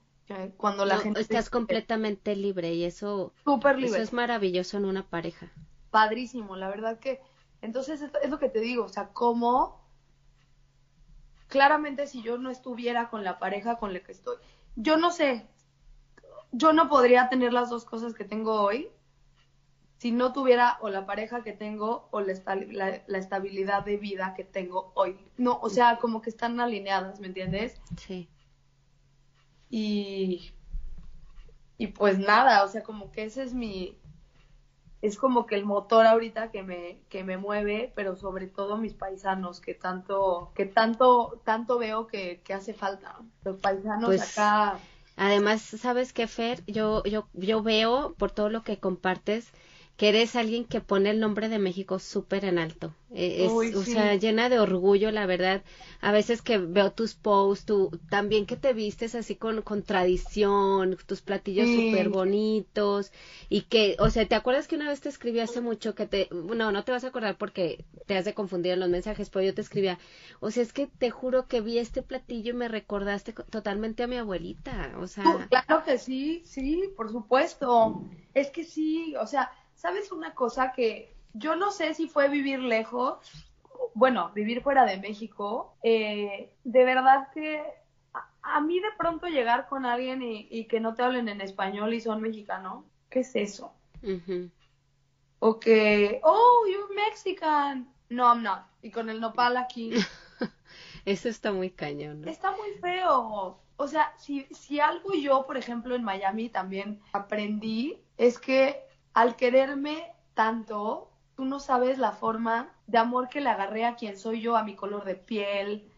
Cuando la gente estás completamente libre y eso Súper libre. Eso es maravilloso en una pareja padrísimo, la verdad que, entonces es, lo que te digo, o sea, como claramente si yo no estuviera con la pareja con la que estoy, yo no sé, yo no podría tener las dos cosas que tengo hoy si no tuviera o la pareja que tengo o la, la, estabilidad de vida que tengo hoy. No, o sea, como que están alineadas, ¿me entiendes? Sí. Y, y pues nada, o sea, como que ese es mi, es como que el motor ahorita que me, que me mueve, pero sobre todo mis paisanos, que tanto, que tanto, tanto veo que, que hace falta. Los paisanos pues, acá. Además, ¿sabes qué, Fer? Yo, yo, yo veo por todo lo que compartes que eres alguien que pone el nombre de México súper en alto. Eh, es, O sea, llena de orgullo, la verdad. A veces que veo tus posts, tú, también que te vistes así con, con tradición, tus platillos súper bonitos. Y que, o sea, ¿te acuerdas que una vez te escribí hace mucho que te, no, no te vas a acordar porque te has de confundir en los mensajes, pero yo te escribía, o sea, es que te juro que vi este platillo y me recordaste totalmente a mi abuelita, o sea. Claro que sí, sí, por supuesto. Es que sí, o sea, ¿sabes una cosa que yo no sé si fue vivir lejos, bueno, vivir fuera de México, eh, de verdad que a, mí de pronto llegar con alguien y, que no te hablen en español y son mexicano, ¿qué es eso? O que, oh, you're Mexican. No, I'm not. Y con el nopal aquí. eso está muy cañón. ¿no? Está muy feo. O sea, si, si algo yo, por ejemplo, en Miami también aprendí, es que al quererme tanto, tú no sabes la forma de amor que le agarré a quien soy yo, a mi color de piel.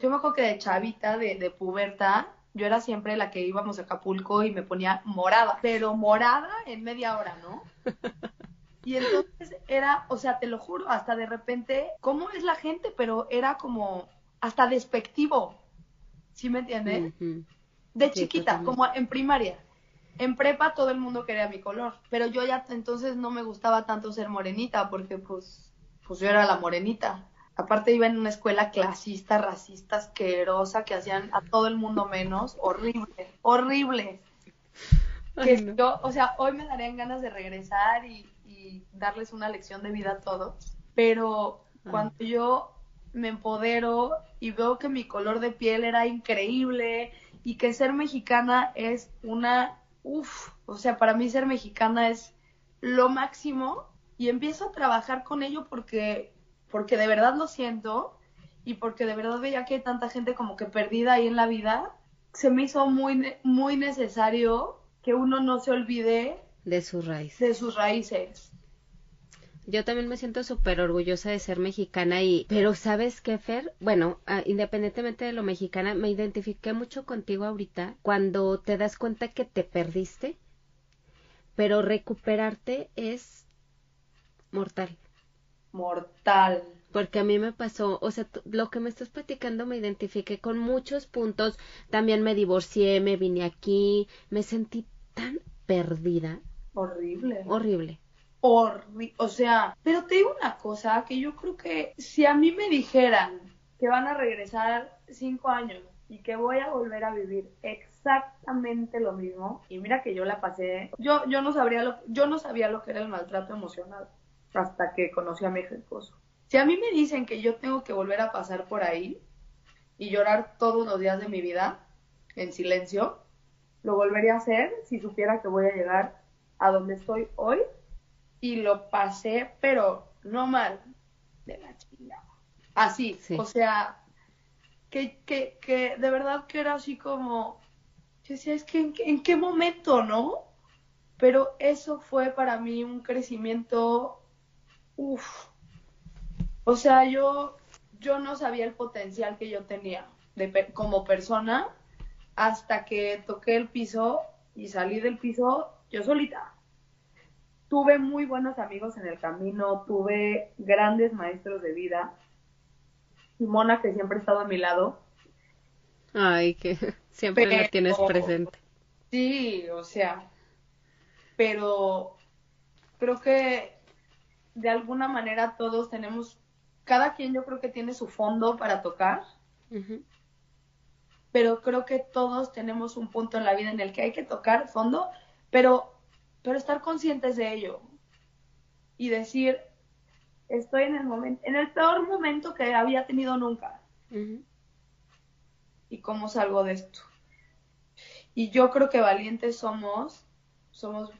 Yo me acuerdo que de chavita, de, de puberta, yo era siempre la que íbamos a Acapulco y me ponía morada, pero morada en media hora, ¿no? Y entonces era, o sea, te lo juro, hasta de repente, ¿cómo es la gente? Pero era como hasta despectivo, ¿sí me entiendes? De chiquita, como en primaria. En prepa todo el mundo quería mi color, pero yo ya entonces no me gustaba tanto ser morenita porque pues, pues yo era la morenita. Aparte iba en una escuela clasista, racista, asquerosa, que hacían a todo el mundo menos, horrible, horrible. Que yo, o sea, hoy me darían ganas de regresar y, darles una lección de vida a todos, pero cuando yo me empodero y veo que mi color de piel era increíble y que ser mexicana es una, uff, o sea, para mí ser mexicana es lo máximo y empiezo a trabajar con ello porque, porque de verdad lo siento y porque de verdad veía que hay tanta gente como que perdida ahí en la vida, se me hizo muy, muy necesario que uno no se olvide de sus raíces. De sus raíces. Yo también me siento súper orgullosa de ser mexicana y, pero ¿sabes qué, Fer? Bueno, ah, independientemente de lo mexicana, me identifiqué mucho contigo ahorita cuando te das cuenta que te perdiste, pero recuperarte es mortal. Mortal. Porque a mí me pasó, o sea, lo que me estás platicando me identifiqué con muchos puntos. También me divorcié, me vine aquí, me sentí tan perdida. Horrible. Horrible o sea, pero te digo una cosa, que yo creo que si a mí me dijeran que van a regresar cinco años y que voy a volver a vivir exactamente lo mismo, y mira que yo la pasé, yo, yo no sabría lo, yo no sabía lo que era el maltrato emocional hasta que conocí a mi esposo. Si a mí me dicen que yo tengo que volver a pasar por ahí y llorar todos los días de mi vida en silencio, lo volvería a hacer si supiera que voy a llegar a donde estoy hoy y lo pasé, pero no mal, de la chingada. Así, o sea, que, que, que de verdad que era así como, yo decía, es que en, en qué momento, ¿no? Pero eso fue para mí un crecimiento, uff. O sea, yo, yo no sabía el potencial que yo tenía de, como persona hasta que toqué el piso y salí del piso yo solita tuve muy buenos amigos en el camino, tuve grandes maestros de vida. Simona, que siempre ha estado a mi lado. Ay, que siempre la tienes presente. Sí, o sea, pero creo que de alguna manera todos tenemos, cada quien yo creo que tiene su fondo para tocar, pero creo que todos tenemos un punto en la vida en el que hay que tocar fondo, pero pero estar conscientes de ello y decir, estoy en el momento, en el peor momento que había tenido nunca. ¿Y cómo salgo de esto? Y yo creo que valientes somos, somos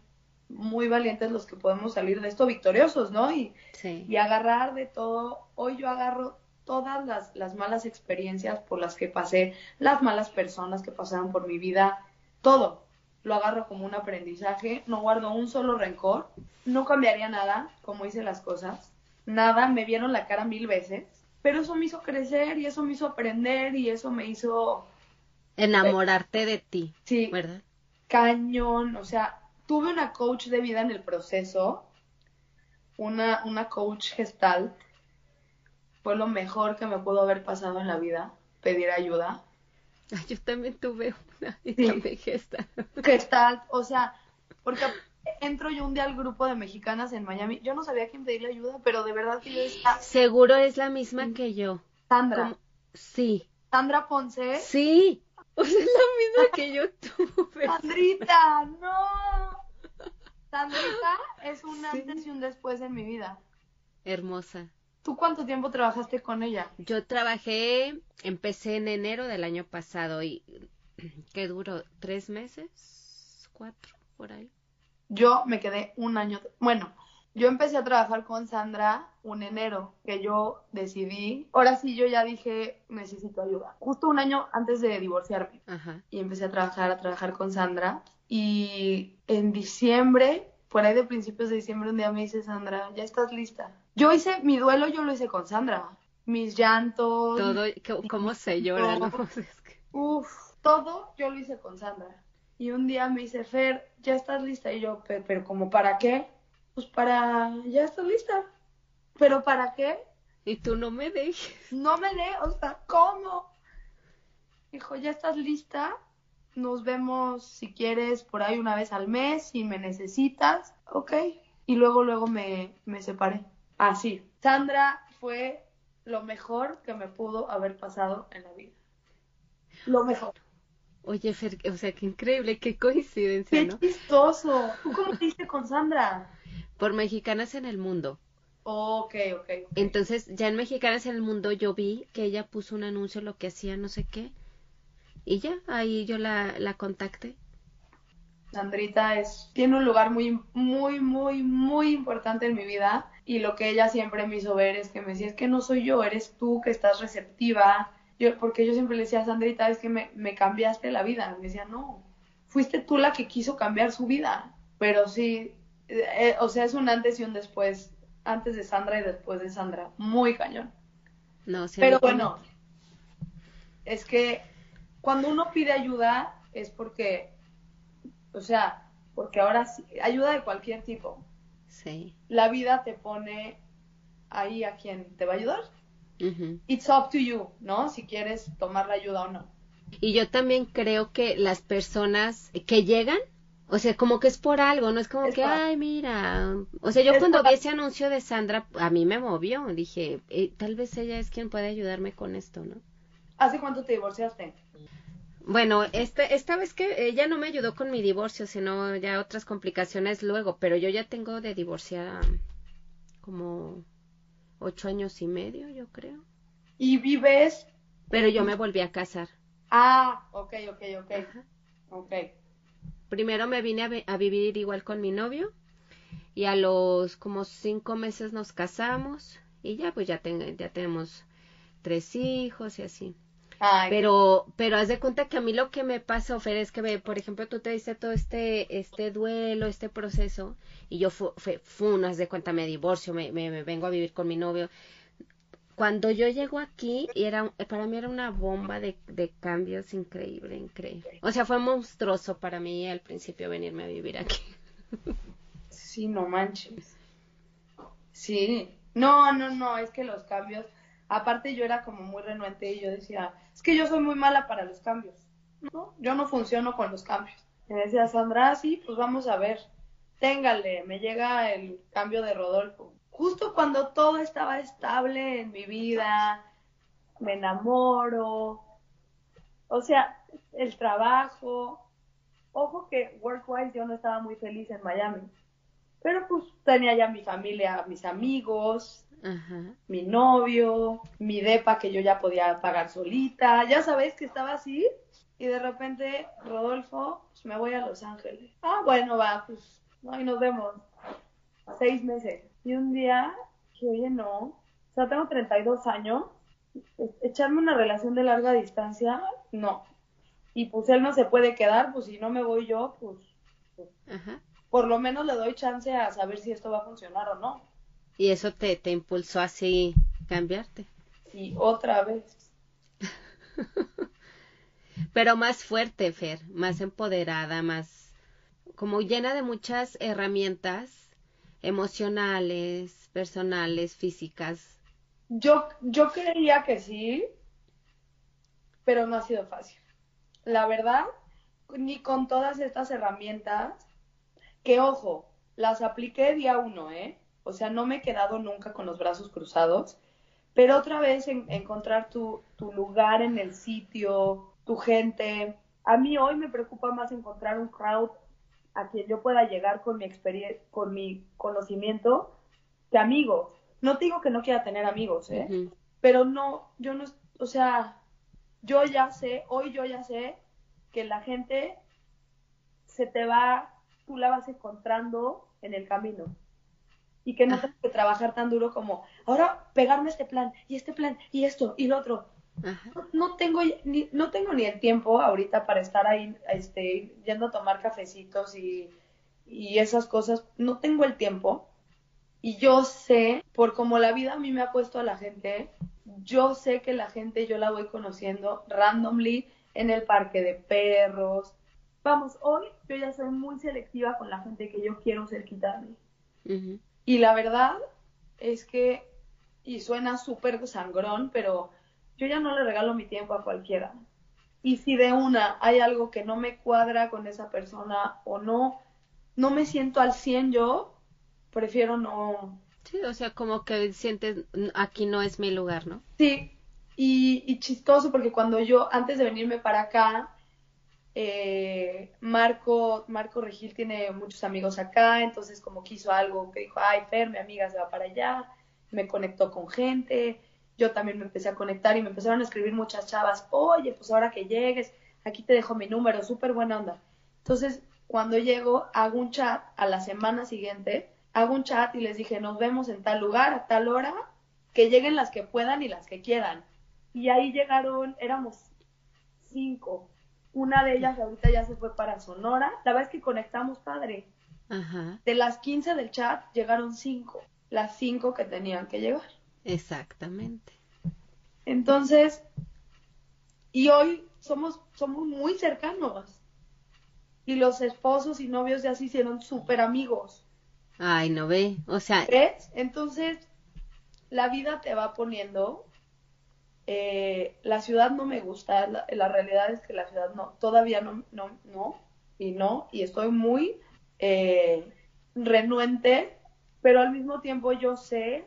muy valientes los que podemos salir de esto victoriosos, ¿no? Y, y agarrar de todo. Hoy yo agarro todas las, las malas experiencias por las que pasé, las malas personas que pasaron por mi vida, todo lo agarro como un aprendizaje, no guardo un solo rencor, no cambiaría nada, como hice las cosas, nada, me vieron la cara mil veces, pero eso me hizo crecer y eso me hizo aprender y eso me hizo... Enamorarte de ti. Sí. ¿Verdad? Cañón, o sea, tuve una coach de vida en el proceso, una, una coach gestal, fue lo mejor que me pudo haber pasado en la vida, pedir ayuda Yo también tuve una y también gestal. Gestal, o sea, porque entro yo un día al grupo de mexicanas en Miami. Yo no sabía a quién pedirle ayuda, pero de verdad que yo estaba... Seguro es la misma que yo. Sandra. Sí. Sandra Ponce. Sí. O sea, es la misma que yo tuve. Sandrita, no. Sandrita es un antes y un después en mi vida. Hermosa. ¿Tú cuánto tiempo trabajaste con ella? Yo trabajé, empecé en enero del año pasado y ¿qué duró? ¿Tres meses? ¿Cuatro? Por ahí. Yo me quedé un año. Bueno, yo empecé a trabajar con Sandra un enero, que yo decidí, ahora sí yo ya dije, necesito ayuda. Justo un año antes de divorciarme. Ajá. Y empecé a trabajar, a trabajar con Sandra. Y en diciembre, por ahí de principios de diciembre, un día me dice Sandra, ya estás lista. Yo hice mi duelo, yo lo hice con Sandra. Mis llantos. Todo, cómo se llora, ¿no? Uf, todo yo lo hice con Sandra. Y un día me dice, Fer, ya estás lista. Y yo, pero, pero ¿como para qué? Pues para, ya estás lista. ¿Pero para qué? Y tú no me dejes. No me dejes, o sea, ¿cómo? Dijo, ya estás lista. Nos vemos si quieres por ahí una vez al mes, si me necesitas. Ok. Y luego, luego me, me separé. Así. Sandra fue lo mejor que me pudo haber pasado en la vida. Lo mejor. Oye, Fer, o sea, qué increíble, qué coincidencia, qué chistoso. ¿Tú cómo te con Sandra? Por Mexicanas en el Mundo. Ok, ok. Entonces, ya en Mexicanas en el Mundo yo vi que ella puso un anuncio, lo que hacía, no sé qué. Y ya, ahí yo la, la contacté. Sandrita es, tiene un lugar muy, muy, muy, muy importante en mi vida. Y lo que ella siempre me hizo ver es que me decía, es que no soy yo, eres tú que estás receptiva. Yo, porque yo siempre le decía a Sandrita, es que me, me cambiaste la vida. Me decía, no, fuiste tú la que quiso cambiar su vida. Pero sí, eh, o sea, es un antes y un después antes de Sandra y después de Sandra. Muy cañón. No, Pero bueno, es que cuando uno pide ayuda es porque, o sea, porque ahora sí, ayuda de cualquier tipo. Sí. La vida te pone ahí a quien te va a ayudar. It's up to you, ¿no? Si quieres tomar la ayuda o no. Y yo también creo que las personas que llegan o sea, como que es por algo, no es como que, ay, mira. O sea, yo cuando vi ese anuncio de Sandra, a mí me movió. Dije, eh, tal vez ella es quien puede ayudarme con esto, ¿no? ¿Hace cuánto te divorciaste? Bueno, este, esta vez que ella no me ayudó con mi divorcio, sino ya otras complicaciones luego, pero yo ya tengo de divorciada como ocho años y medio, yo creo. ¿Y vives? Pero yo me volví a casar. Ah, ok, ok, ok. Ok. Primero me vine a, vivir igual con mi novio y a los como cinco meses nos casamos y ya pues ya, ya tenemos tres hijos y así. Pero, pero haz de cuenta que a mí lo que me pasa, Ofer, es que, por ejemplo, tú te dices todo este, este duelo, este proceso, y yo fue, fue, haz de cuenta, me divorcio, me, me, vengo a vivir con mi novio, cuando yo llego aquí, era, para mí era una bomba de, de, cambios increíble, increíble. O sea, fue monstruoso para mí al principio venirme a vivir aquí. Sí, no manches. Sí. No, no, no, es que los cambios, aparte yo era como muy renuente y yo decía, es que yo soy muy mala para los cambios. No, yo no funciono con los cambios. Me decía Sandra, sí, pues vamos a ver. Téngale, me llega el cambio de Rodolfo justo cuando todo estaba estable en mi vida, me enamoro, o sea, el trabajo. Ojo que work-wise yo no estaba muy feliz en Miami, pero pues tenía ya mi familia, mis amigos, mi novio, mi depa que yo ya podía pagar solita, ya sabéis que estaba así. Y de repente, Rodolfo, pues me voy a Los Ángeles. Ah, bueno, va, pues, ahí nos vemos. Seis meses y un día que, oye, no, o sea, tengo 32 años, echarme una relación de larga distancia, no. Y pues él no se puede quedar, pues si no me voy yo, pues, pues por lo menos le doy chance a saber si esto va a funcionar o no. ¿Y eso te, te impulsó así cambiarte? Sí, otra vez. Pero más fuerte, Fer, más empoderada, más como llena de muchas herramientas emocionales, personales, físicas? Yo, yo creía que sí, pero no ha sido fácil. La verdad, ni con todas estas herramientas, que ojo, las apliqué día uno, ¿eh? O sea, no me he quedado nunca con los brazos cruzados, pero otra vez en, encontrar tu, tu lugar en el sitio, tu gente. A mí hoy me preocupa más encontrar un crowd a quien yo pueda llegar con mi experiencia, con mi conocimiento de amigos. No digo que no quiera tener amigos, ¿eh? Pero no, yo no, o sea, yo ya sé, hoy yo ya sé que la gente se te va, tú la vas encontrando en el camino. Y que no tengo que trabajar tan duro como, ahora pegarme este plan, y este plan, y esto, y lo otro. No, tengo ni, no tengo ni el tiempo ahorita para estar ahí este, yendo a tomar cafecitos y, y esas cosas. No tengo el tiempo. Y yo sé, por como la vida a mí me ha puesto a la gente, yo sé que la gente yo la voy conociendo randomly en el parque de perros. Vamos, hoy yo ya soy muy selectiva con la gente que yo quiero cerquita de mí. Y la verdad es que, y suena súper sangrón, pero yo ya no le regalo mi tiempo a cualquiera. Y si de una hay algo que no me cuadra con esa persona o no, no me siento al 100 yo, prefiero no. Sí, o sea, como que sientes, aquí no es mi lugar, ¿no? Sí, y, y chistoso porque cuando yo, antes de venirme para acá, eh, Marco, Marco Regil tiene muchos amigos acá, entonces como quiso algo que dijo, ay, Fer, mi amiga se va para allá, me conectó con gente, yo también me empecé a conectar y me empezaron a escribir muchas chavas, oye, pues ahora que llegues, aquí te dejo mi número, súper buena onda. Entonces, cuando llego, hago un chat a la semana siguiente, hago un chat y les dije, nos vemos en tal lugar, a tal hora, que lleguen las que puedan y las que quieran. Y ahí llegaron, éramos cinco. Una de ellas ahorita ya se fue para Sonora. La es que conectamos padre. De las 15 del chat llegaron cinco. Las cinco que tenían que llegar. Exactamente. Entonces, y hoy somos, somos muy cercanos. Y los esposos y novios ya se hicieron súper amigos. Ay, no ve, o sea... ¿Ves? Entonces, la vida te va poniendo. Eh, la ciudad no me gusta, la, realidad es que la ciudad no, todavía no, no, no, y no, y estoy muy eh, renuente, pero al mismo tiempo yo sé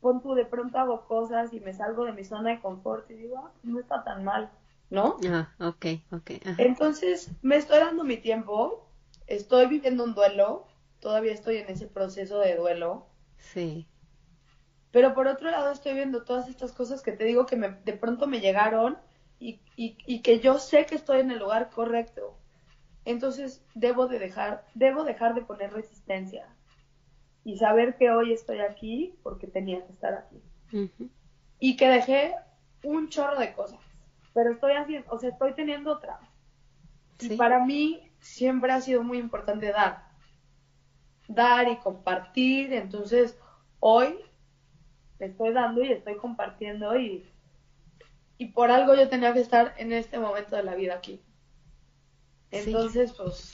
pon tú, de pronto hago cosas y me salgo de mi zona de confort y digo, ah, no está tan mal, ¿no? Ah, ok, ok. Entonces, me estoy dando mi tiempo, estoy viviendo un duelo, todavía estoy en ese proceso de duelo. Sí. Pero por otro lado estoy viendo todas estas cosas que te digo que me, de pronto me llegaron y, y, y que yo sé que estoy en el lugar correcto. Entonces debo de dejar, debo dejar de poner resistencia y saber que hoy estoy aquí porque tenía que estar aquí. Y que dejé un chorro de cosas, pero estoy haciendo, o sea, estoy teniendo otra. Y para mí siempre ha sido muy importante dar. Dar y compartir. Entonces, hoy estoy dando y estoy compartiendo y, y por algo yo tenía que estar en este momento de la vida aquí. Entonces, pues...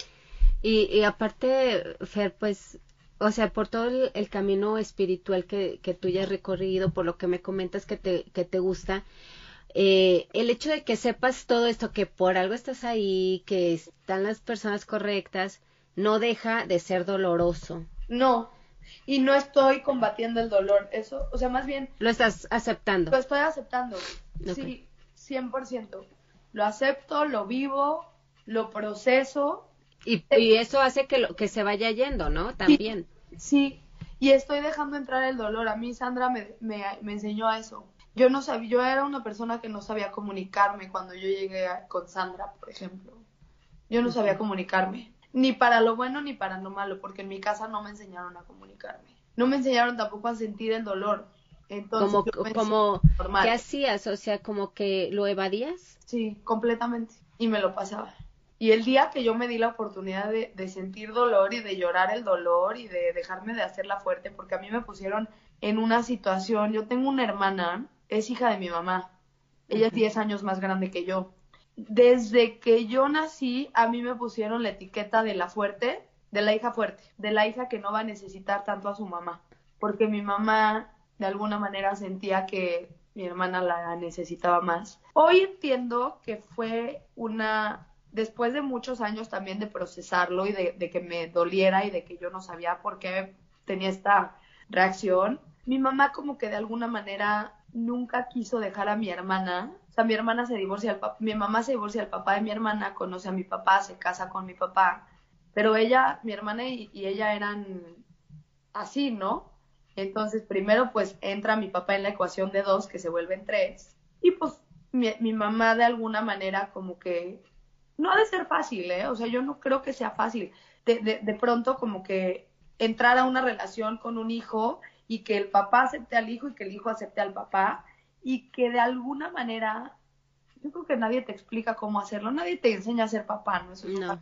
Y, y aparte, Fer, pues o sea, por todo el, camino espiritual que, que, tú ya has recorrido, por lo que me comentas que te, que te gusta, eh, el hecho de que sepas todo esto, que por algo estás ahí, que están las personas correctas, no deja de ser doloroso. No, y no estoy combatiendo el dolor, eso, o sea, más bien... Lo estás aceptando. Lo estoy aceptando, sí, 100%. Lo acepto, lo vivo, lo proceso y, y, eso hace que, lo, que se vaya yendo, ¿no? También. Sí, y estoy dejando entrar el dolor. A mí Sandra me, me, me, enseñó a eso. Yo no sabía, yo era una persona que no sabía comunicarme cuando yo llegué con Sandra, por ejemplo. Yo no sabía comunicarme, ni para lo bueno ni para lo malo, porque en mi casa no me enseñaron a comunicarme. No me enseñaron tampoco a sentir el dolor. Entonces, como, como ¿qué hacías? O sea, como que lo evadías. Sí, completamente. Y me lo pasaba. Y el día que yo me di la oportunidad de, sentir dolor y de llorar el dolor y de dejarme de hacerla fuerte, porque a mí me pusieron en una situación, yo tengo una hermana, es hija de mi mamá, ella es 10 años más grande que yo. Desde que yo nací, a mí me pusieron la etiqueta de la fuerte, de la hija fuerte, de la hija que no va a necesitar tanto a su mamá, porque mi mamá de alguna manera sentía que mi hermana la necesitaba más. Hoy entiendo que fue una después de muchos años también de procesarlo y de, que me doliera y de que yo no sabía por qué tenía esta reacción, mi mamá como que de alguna manera nunca quiso dejar a mi hermana. O sea, mi hermana se divorcia, mi mamá se divorcia del papá de mi hermana, conoce a mi papá, se casa con mi papá. Pero ella, mi hermana y, ella eran así, ¿no? Entonces, primero pues entra mi papá en la ecuación de dos, que se vuelven tres. Y pues mi, mi mamá de alguna manera como que no ha de ser fácil, ¿eh? O sea, yo no creo que sea fácil. De, de, de pronto como que entrar a una relación con un hijo y que el papá acepte al hijo y que el hijo acepte al papá y que de alguna manera yo creo que nadie te explica cómo hacerlo, nadie te enseña a ser papá, ¿no? Eso no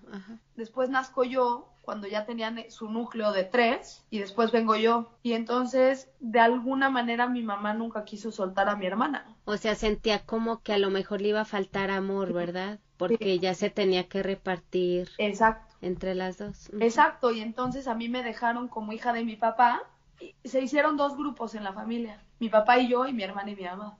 Después nazco yo cuando ya tenían su núcleo de tres y después vengo yo. Y entonces, de alguna manera, mi mamá nunca quiso soltar a mi hermana. O sea, sentía como que a lo mejor le iba a faltar amor, ¿verdad? porque ya se tenía que repartir Exacto. entre las dos. Exacto, y entonces a mí me dejaron como hija de mi papá y se hicieron dos grupos en la familia, mi papá y yo y mi hermana y mi mamá.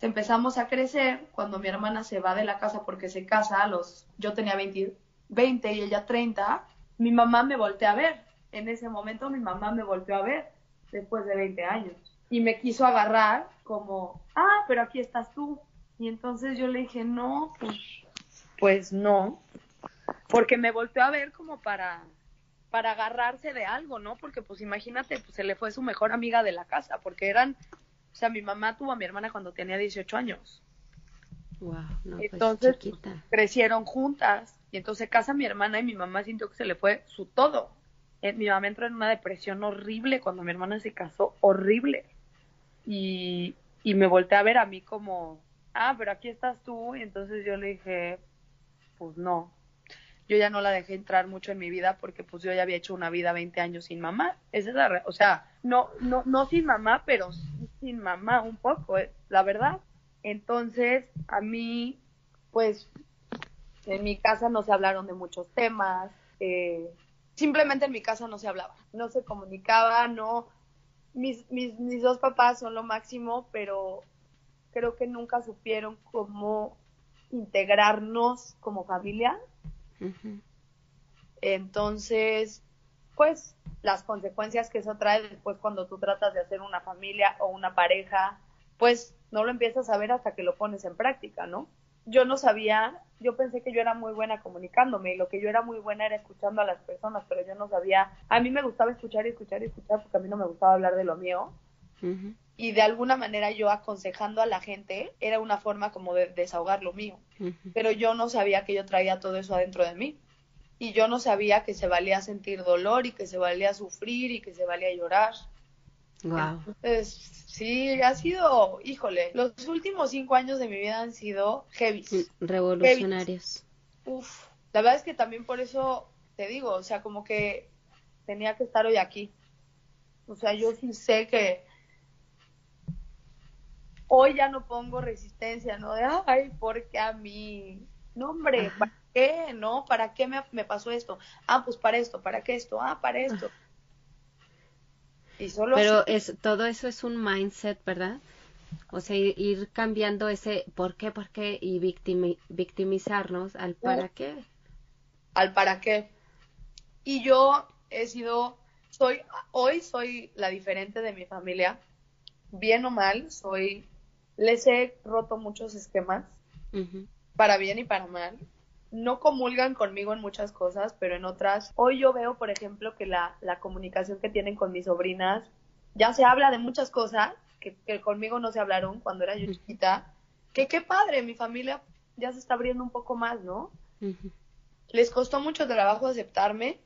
Empezamos a crecer cuando mi hermana se va de la casa porque se casa a los yo tenía 20, 20 y ella 30, mi mamá me volteó a ver. En ese momento mi mamá me volteó a ver después de 20 años y me quiso agarrar como, "Ah, pero aquí estás tú." Y entonces yo le dije, "No, pues pues no, porque me volteó a ver como para para agarrarse de algo, ¿no? Porque pues imagínate, pues se le fue su mejor amiga de la casa, porque eran, o sea, mi mamá tuvo a mi hermana cuando tenía 18 años. Wow, no, pues, entonces crecieron juntas y entonces casa mi hermana y mi mamá sintió que se le fue su todo. Eh, mi mamá entró en una depresión horrible cuando mi hermana se casó, horrible. Y, y me volteé a ver a mí como, ah, pero aquí estás tú. Y entonces yo le dije, pues no. Yo ya no la dejé entrar mucho en mi vida porque pues yo ya había hecho una vida 20 años sin mamá. Esa es la, o sea, no, no, no sin mamá, pero sin mamá un poco, eh, la verdad. Entonces, a mí, pues, en mi casa no se hablaron de muchos temas, eh, simplemente en mi casa no se hablaba, no se comunicaba, no, mis, mis, mis dos papás son lo máximo, pero creo que nunca supieron cómo integrarnos como familia. Entonces, pues las consecuencias que eso trae después cuando tú tratas de hacer una familia o una pareja, pues no lo empiezas a ver hasta que lo pones en práctica, ¿no? Yo no sabía, yo pensé que yo era muy buena comunicándome y lo que yo era muy buena era escuchando a las personas, pero yo no sabía, a mí me gustaba escuchar y escuchar y escuchar porque a mí no me gustaba hablar de lo mío. Y de alguna manera yo aconsejando a la gente era una forma como de desahogar lo mío, pero yo no sabía que yo traía todo eso adentro de mí y yo no sabía que se valía sentir dolor y que se valía sufrir y que se valía llorar. Wow. Entonces, Sí, ha sido, híjole, los últimos cinco años de mi vida han sido heavy. Revolucionarios. Uf, la verdad es que también por eso te digo, o sea, como que tenía que estar hoy aquí. O sea, yo sí sé que hoy ya no pongo resistencia, ¿no? De, ay, porque a mí? No, hombre, ¿para qué? ¿No? ¿Para qué me, me pasó esto? Ah, pues para esto, ¿para qué esto? Ah, para esto. Pero es, todo eso es un mindset, ¿verdad? O sea, ir cambiando ese por qué, por qué y victimizarnos al para qué. Al para qué. Y yo he sido, soy, hoy soy la diferente de mi familia, bien o mal, soy, les he roto muchos esquemas, para bien y para mal. No comulgan conmigo en muchas cosas, pero en otras, hoy yo veo, por ejemplo, que la, la comunicación que tienen con mis sobrinas, ya se habla de muchas cosas que, conmigo no se hablaron cuando era yo chiquita, que qué padre, mi familia ya se está abriendo un poco más, ¿no? Les costó mucho trabajo aceptarme.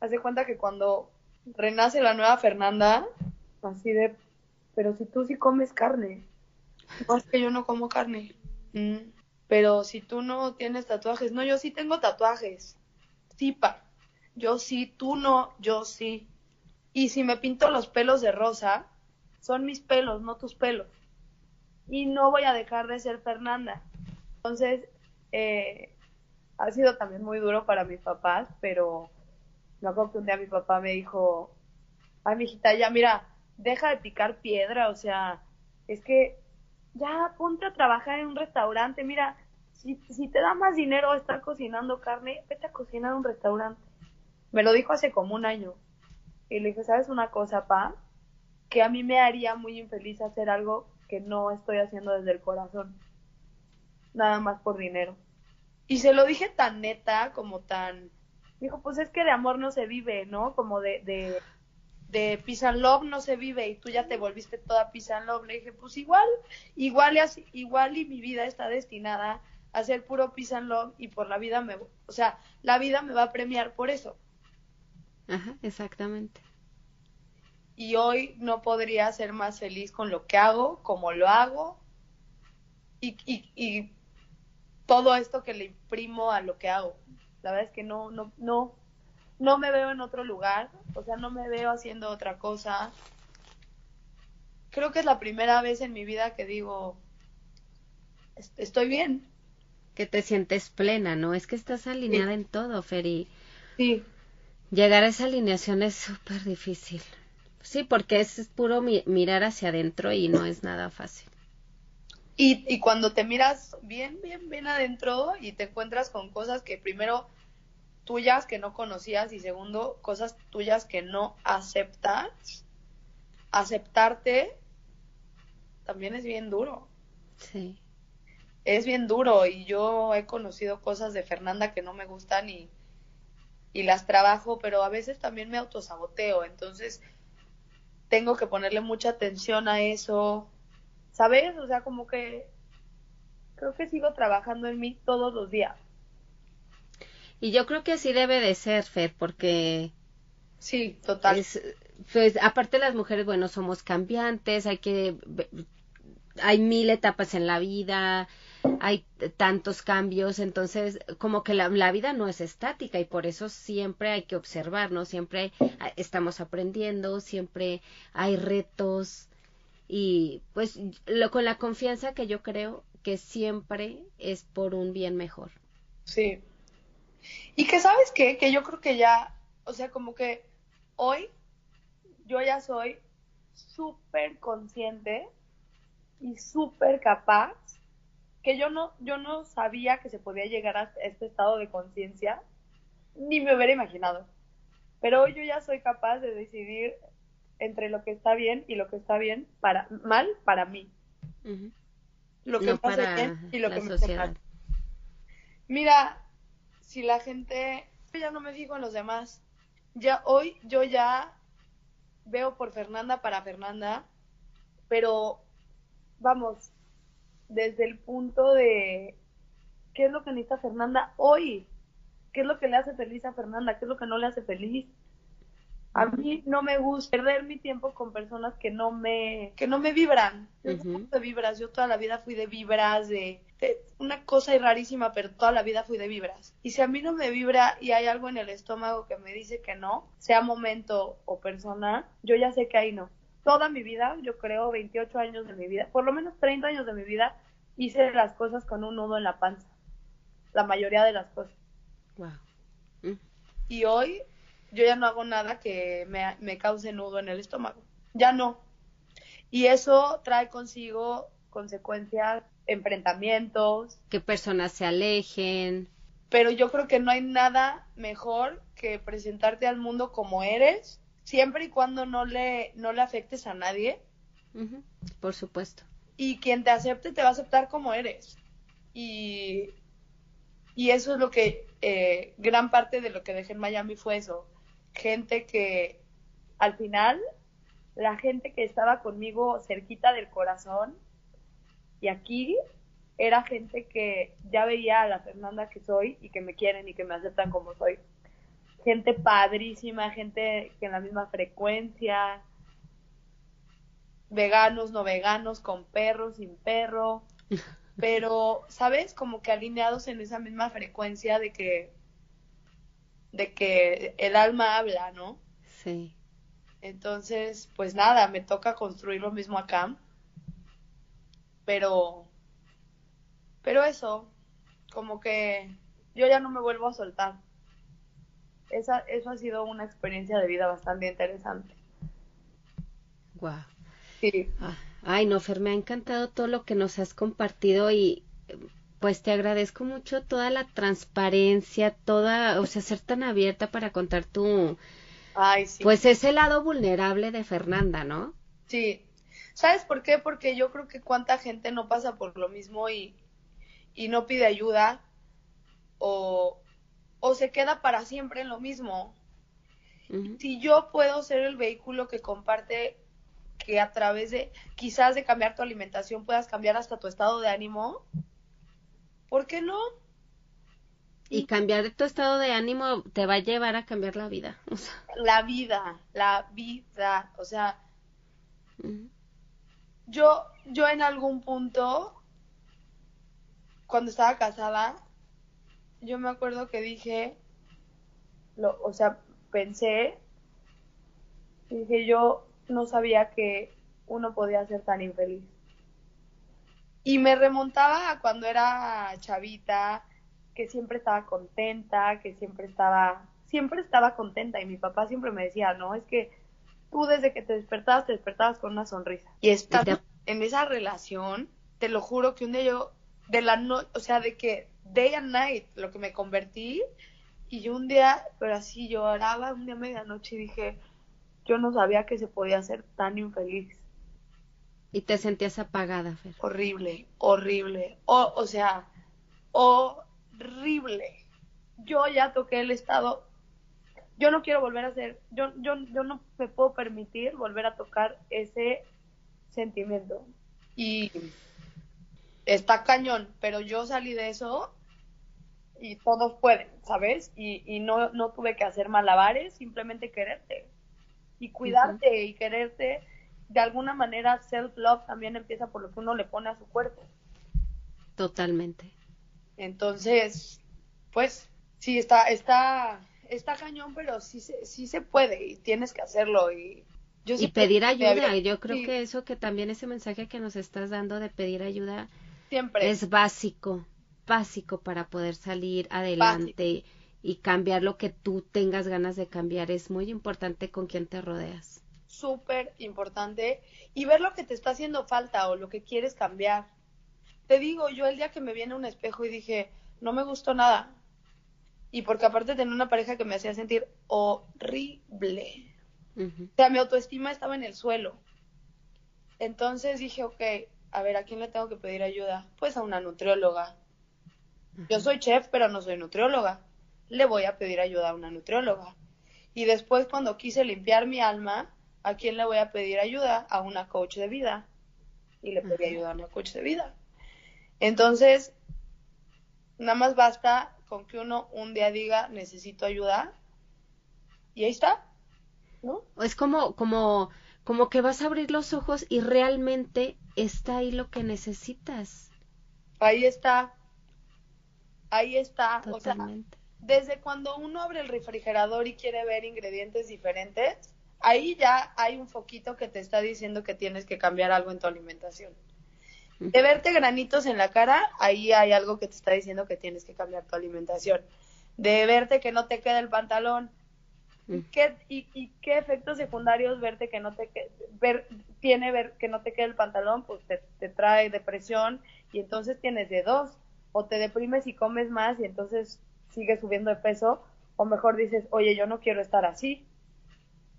Hace cuenta que cuando renace la nueva Fernanda, así de, pero si tú sí comes carne, no es que yo no como carne. Mm pero si tú no tienes tatuajes, no, yo sí tengo tatuajes. Sí, pa. Yo sí, tú no, yo sí. Y si me pinto los pelos de rosa, son mis pelos, no tus pelos. Y no voy a dejar de ser Fernanda. Entonces, eh, ha sido también muy duro para mis papás, pero no acuerdo que un día mi papá me dijo, ay, mijita, ya mira, deja de picar piedra, o sea, es que ya ponte a trabajar en un restaurante, mira, si, te da más dinero estar cocinando carne, vete a cocinar en un restaurante. Me lo dijo hace como un año. Y le dije, ¿sabes una cosa, pa? Que a mí me haría muy infeliz hacer algo que no estoy haciendo desde el corazón. Nada más por dinero. Y se lo dije tan neta, como tan... Dijo, pues es que de amor no se vive, ¿no? Como de, de de Peace and Love no se vive y tú ya te volviste toda Peace and Love. Le dije, pues igual, igual y, igual y mi vida está destinada a ser puro Peace and Love y por la vida me, o sea, la vida me va a premiar por eso. Ajá, exactamente. Y hoy no podría ser más feliz con lo que hago, como lo hago y, y, y todo esto que le imprimo a lo que hago. La verdad es que no, no, no, no me veo en otro lugar, o sea, no me veo haciendo otra cosa. Creo que es la primera vez en mi vida que digo, estoy bien. Que te sientes plena, ¿no? Es que estás alineada en todo, Feri. Sí. Llegar a esa alineación es súper difícil. Sí, porque es puro mirar hacia adentro y no es nada fácil. Y, y cuando te miras bien, bien, bien adentro y te encuentras con cosas que primero tuyas que no conocías y segundo, cosas tuyas que no aceptas, aceptarte también es bien duro. Sí. es bien duro y yo he conocido cosas de Fernanda que no me gustan y, y las trabajo, pero a veces también me autosaboteo, entonces tengo que ponerle mucha atención a eso, ¿sabes? O sea, como que creo que sigo trabajando en mí todos los días. Y yo creo que así debe de ser, Fer, porque... Sí, total. pues aparte las mujeres, bueno, somos cambiantes, hay que... Hay mil etapas en la vida, hay tantos cambios, entonces como que la, vida no es estática y por eso siempre hay que observar, ¿no? Siempre estamos aprendiendo, siempre hay retos y pues lo, con la confianza que yo creo que siempre es por un bien mejor. Sí. Y que sabes qué, que yo creo que ya, o sea, como que hoy yo ya soy súper consciente y súper capaz que yo no, yo no sabía que se podía llegar a este estado de conciencia, ni me hubiera imaginado. Pero hoy yo ya soy capaz de decidir entre lo que está bien y lo que está bien para mal para mí. Lo que pasa bien y lo que me hace mal. Mira, si la gente ya no me fijo en los demás, ya hoy yo ya veo por Fernanda para Fernanda, pero vamos, desde el punto de qué es lo que necesita Fernanda hoy, qué es lo que le hace feliz a Fernanda, qué es lo que no le hace feliz. A mí no me gusta perder mi tiempo con personas que no me que no me vibran. Yo de vibras, yo toda la vida fui de vibras, de, una cosa rarísima, pero toda la vida fui de vibras. Y si a mí no me vibra y hay algo en el estómago que me dice que no, sea momento o persona, yo ya sé que ahí no toda mi vida, yo creo 28 años de mi vida, por lo menos 30 años de mi vida, hice las cosas con un nudo en la panza. La mayoría de las cosas. Wow. Mm. Y hoy yo ya no hago nada que me, me cause nudo en el estómago. Ya no. Y eso trae consigo consecuencias, enfrentamientos. Que personas se alejen. Pero yo creo que no hay nada mejor que presentarte al mundo como eres siempre y cuando no le, no le afectes a nadie. Por supuesto. Y quien te acepte te va a aceptar como eres. Y, y eso es lo que, eh, gran parte de lo que dejé en Miami fue eso. Gente que al final, la gente que estaba conmigo cerquita del corazón y aquí era gente que ya veía a la Fernanda que soy y que me quieren y que me aceptan como soy gente padrísima, gente que en la misma frecuencia, veganos, no veganos, con perro, sin perro, pero, ¿sabes? Como que alineados en esa misma frecuencia de que, de que el alma habla, ¿no? Sí. Entonces, pues nada, me toca construir lo mismo acá, pero, pero eso, como que yo ya no me vuelvo a soltar esa, eso ha sido una experiencia de vida bastante interesante. Guau. Sí. Ah, ay, no, Fer, me ha encantado todo lo que nos has compartido y pues te agradezco mucho toda la transparencia, toda, o sea, ser tan abierta para contar tu, Ay, sí. pues ese lado vulnerable de Fernanda, ¿no? Sí. ¿Sabes por qué? Porque yo creo que cuánta gente no pasa por lo mismo y, y no pide ayuda o, o se queda para siempre en lo mismo. Si yo puedo ser el vehículo que comparte que a través de quizás de cambiar tu alimentación puedas cambiar hasta tu estado de ánimo, ¿por qué no? Y cambiar tu estado de ánimo te va a llevar a cambiar la vida. La vida, la vida, o sea, yo, yo en algún punto, cuando estaba casada, yo me acuerdo que dije, lo, o sea, pensé, dije yo no sabía que uno podía ser tan infeliz. Y me remontaba a cuando era chavita, que siempre estaba contenta, que siempre estaba, siempre estaba contenta. Y mi papá siempre me decía, no, es que tú desde que te despertabas, te despertabas con una sonrisa. Y estando en esa relación, te lo juro que un día yo, de la no, o sea, de que day and night, lo que me convertí. Y yo un día, pero así lloraba, un día a medianoche y dije, yo no sabía que se podía ser tan infeliz. Y te sentías apagada, Fer. Horrible, horrible. O, o sea, horrible. Yo ya toqué el estado. Yo no quiero volver a hacer, yo, yo, yo no me puedo permitir volver a tocar ese sentimiento. Y está cañón, pero yo salí de eso y todos pueden, ¿sabes? Y, y no, no tuve que hacer malabares, simplemente quererte y cuidarte y quererte. De alguna manera, self-love también empieza por lo que uno le pone a su cuerpo. Totalmente. Entonces, pues, sí, está, está, está cañón, pero sí, sí se puede y tienes que hacerlo y yo y pedir ayuda. Yo creo que eso que también ese mensaje que nos estás dando de pedir ayuda siempre es básico, básico para poder salir adelante y cambiar lo que tú tengas ganas de cambiar. Es muy importante con quién te rodeas. Súper importante. Y ver lo que te está haciendo falta o lo que quieres cambiar. Te digo, yo el día que me viene un espejo y dije, no me gustó nada. Y porque aparte tenía una pareja que me hacía sentir horrible. O sea, mi autoestima estaba en el suelo. Entonces dije, ok, a ver, ¿a quién le tengo que pedir ayuda? Pues a una nutrióloga. Yo soy chef, pero no soy nutrióloga. Le voy a pedir ayuda a una nutrióloga. Y después, cuando quise limpiar mi alma, ¿a quién le voy a pedir ayuda? A una coach de vida. Y le pedí ayuda a una coach de vida. Entonces, nada más basta con que uno un día diga, necesito ayuda. Y ahí está. ¿No? Es como, como, como que vas a abrir los ojos y realmente está ahí lo que necesitas. Ahí está ahí está. O sea, desde cuando uno abre el refrigerador y quiere ver ingredientes diferentes, ahí ya hay un foquito que te está diciendo que tienes que cambiar algo en tu alimentación. De verte granitos en la cara, ahí hay algo que te está diciendo que tienes que cambiar tu alimentación. De verte que no te queda el pantalón. ¿Qué, y, qué efectos secundarios verte que no te ver, tiene ver que no te queda el pantalón? Pues te, te trae depresión y entonces tienes de dos o te deprimes y comes más y entonces sigues subiendo de peso, o mejor dices, oye, yo no quiero estar así.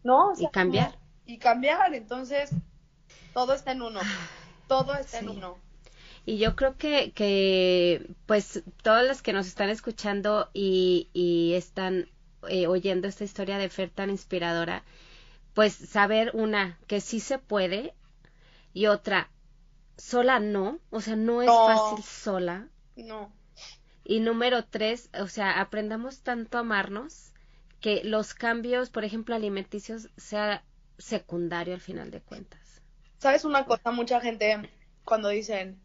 ¿No? y cambiar. y cambiar, entonces todo está en uno, todo está en uno. Y yo creo que, que pues todas las que nos están escuchando y, y están eh, oyendo esta historia de Fer tan inspiradora, pues saber una, que sí se puede y otra, sola no, o sea, no es fácil sola, no. Y número tres, o sea, aprendamos tanto a amarnos que los cambios, por ejemplo, alimenticios, sea secundario al final de cuentas. ¿Sabes una cosa? Mucha gente cuando dicen,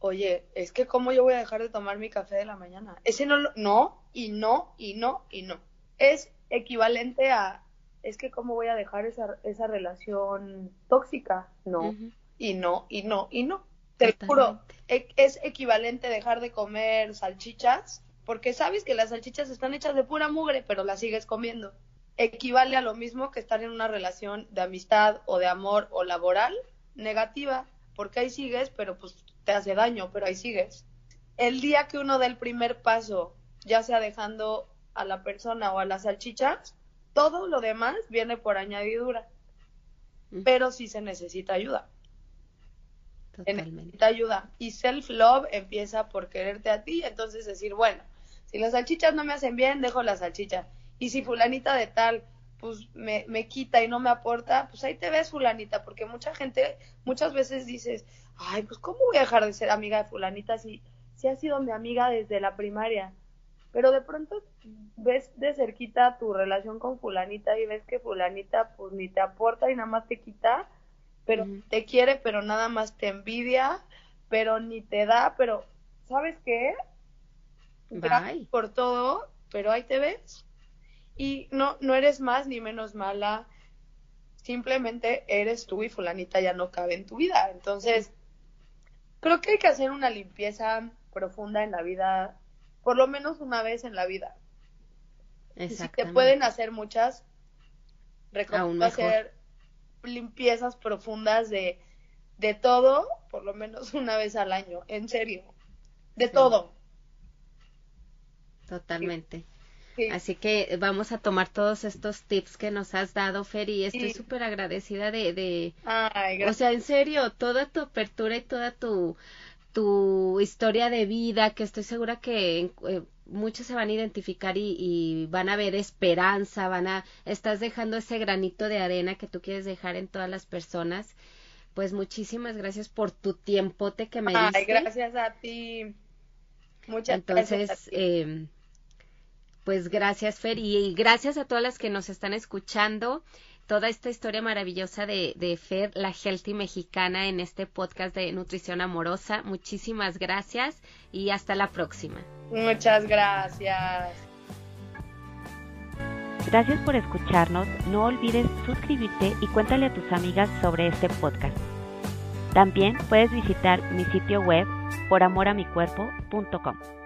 oye, es que cómo yo voy a dejar de tomar mi café de la mañana. Ese no, no, y no, y no, y no. Es equivalente a, es que cómo voy a dejar esa, esa relación tóxica. No, y no, y no, y no. Te juro, e, es equivalente dejar de comer salchichas, porque sabes que las salchichas están hechas de pura mugre, pero las sigues comiendo. Equivale a lo mismo que estar en una relación de amistad o de amor o laboral negativa, porque ahí sigues, pero pues te hace daño, pero ahí sigues. El día que uno da el primer paso, ya sea dejando a la persona o a las salchichas, todo lo demás viene por añadidura. Pero sí se necesita ayuda. Totalmente. ayuda. Y self-love empieza por quererte a ti, entonces decir, bueno, si las salchichas no me hacen bien, dejo la salchicha. Y si fulanita de tal, pues me, me quita y no me aporta, pues ahí te ves fulanita, porque mucha gente, muchas veces dices, ay, pues ¿cómo voy a dejar de ser amiga de fulanita si, si ha sido mi amiga desde la primaria? Pero de pronto ves de cerquita tu relación con fulanita y ves que fulanita pues ni te aporta y nada más te quita, pero te quiere, pero nada más te envidia, pero ni te da, pero ¿sabes qué? Gracias por todo, pero ahí te ves. Y no, no eres más ni menos mala, simplemente eres tú y fulanita ya no cabe en tu vida. Entonces, creo que hay que hacer una limpieza profunda en la vida, por lo menos una vez en la vida. Y si te pueden hacer muchas, recomiendo hacer limpiezas profundas de, de todo, por lo menos una vez al año, en serio, de todo. Totalmente. Así que vamos a tomar todos estos tips que nos has dado, Fer, y estoy súper agradecida de, de... o sea, en serio, toda tu apertura y toda tu, tu historia de vida, que estoy segura que eh, muchos se van a identificar y, y, van a ver esperanza, van a, estás dejando ese granito de arena que tú quieres dejar en todas las personas. Pues muchísimas gracias por tu tiempote que me diste. Ay, gracias a ti. Muchas Entonces, gracias. Eh, pues gracias, Fer, y gracias a todas las que nos están escuchando. Toda esta historia maravillosa de, de Fer, la healthy mexicana, en este podcast de Nutrición Amorosa. Muchísimas gracias y hasta la próxima. Muchas gracias. Gracias por escucharnos. No olvides suscribirte y cuéntale a tus amigas sobre este podcast. También puedes visitar mi sitio web poramoramicuerpo.com.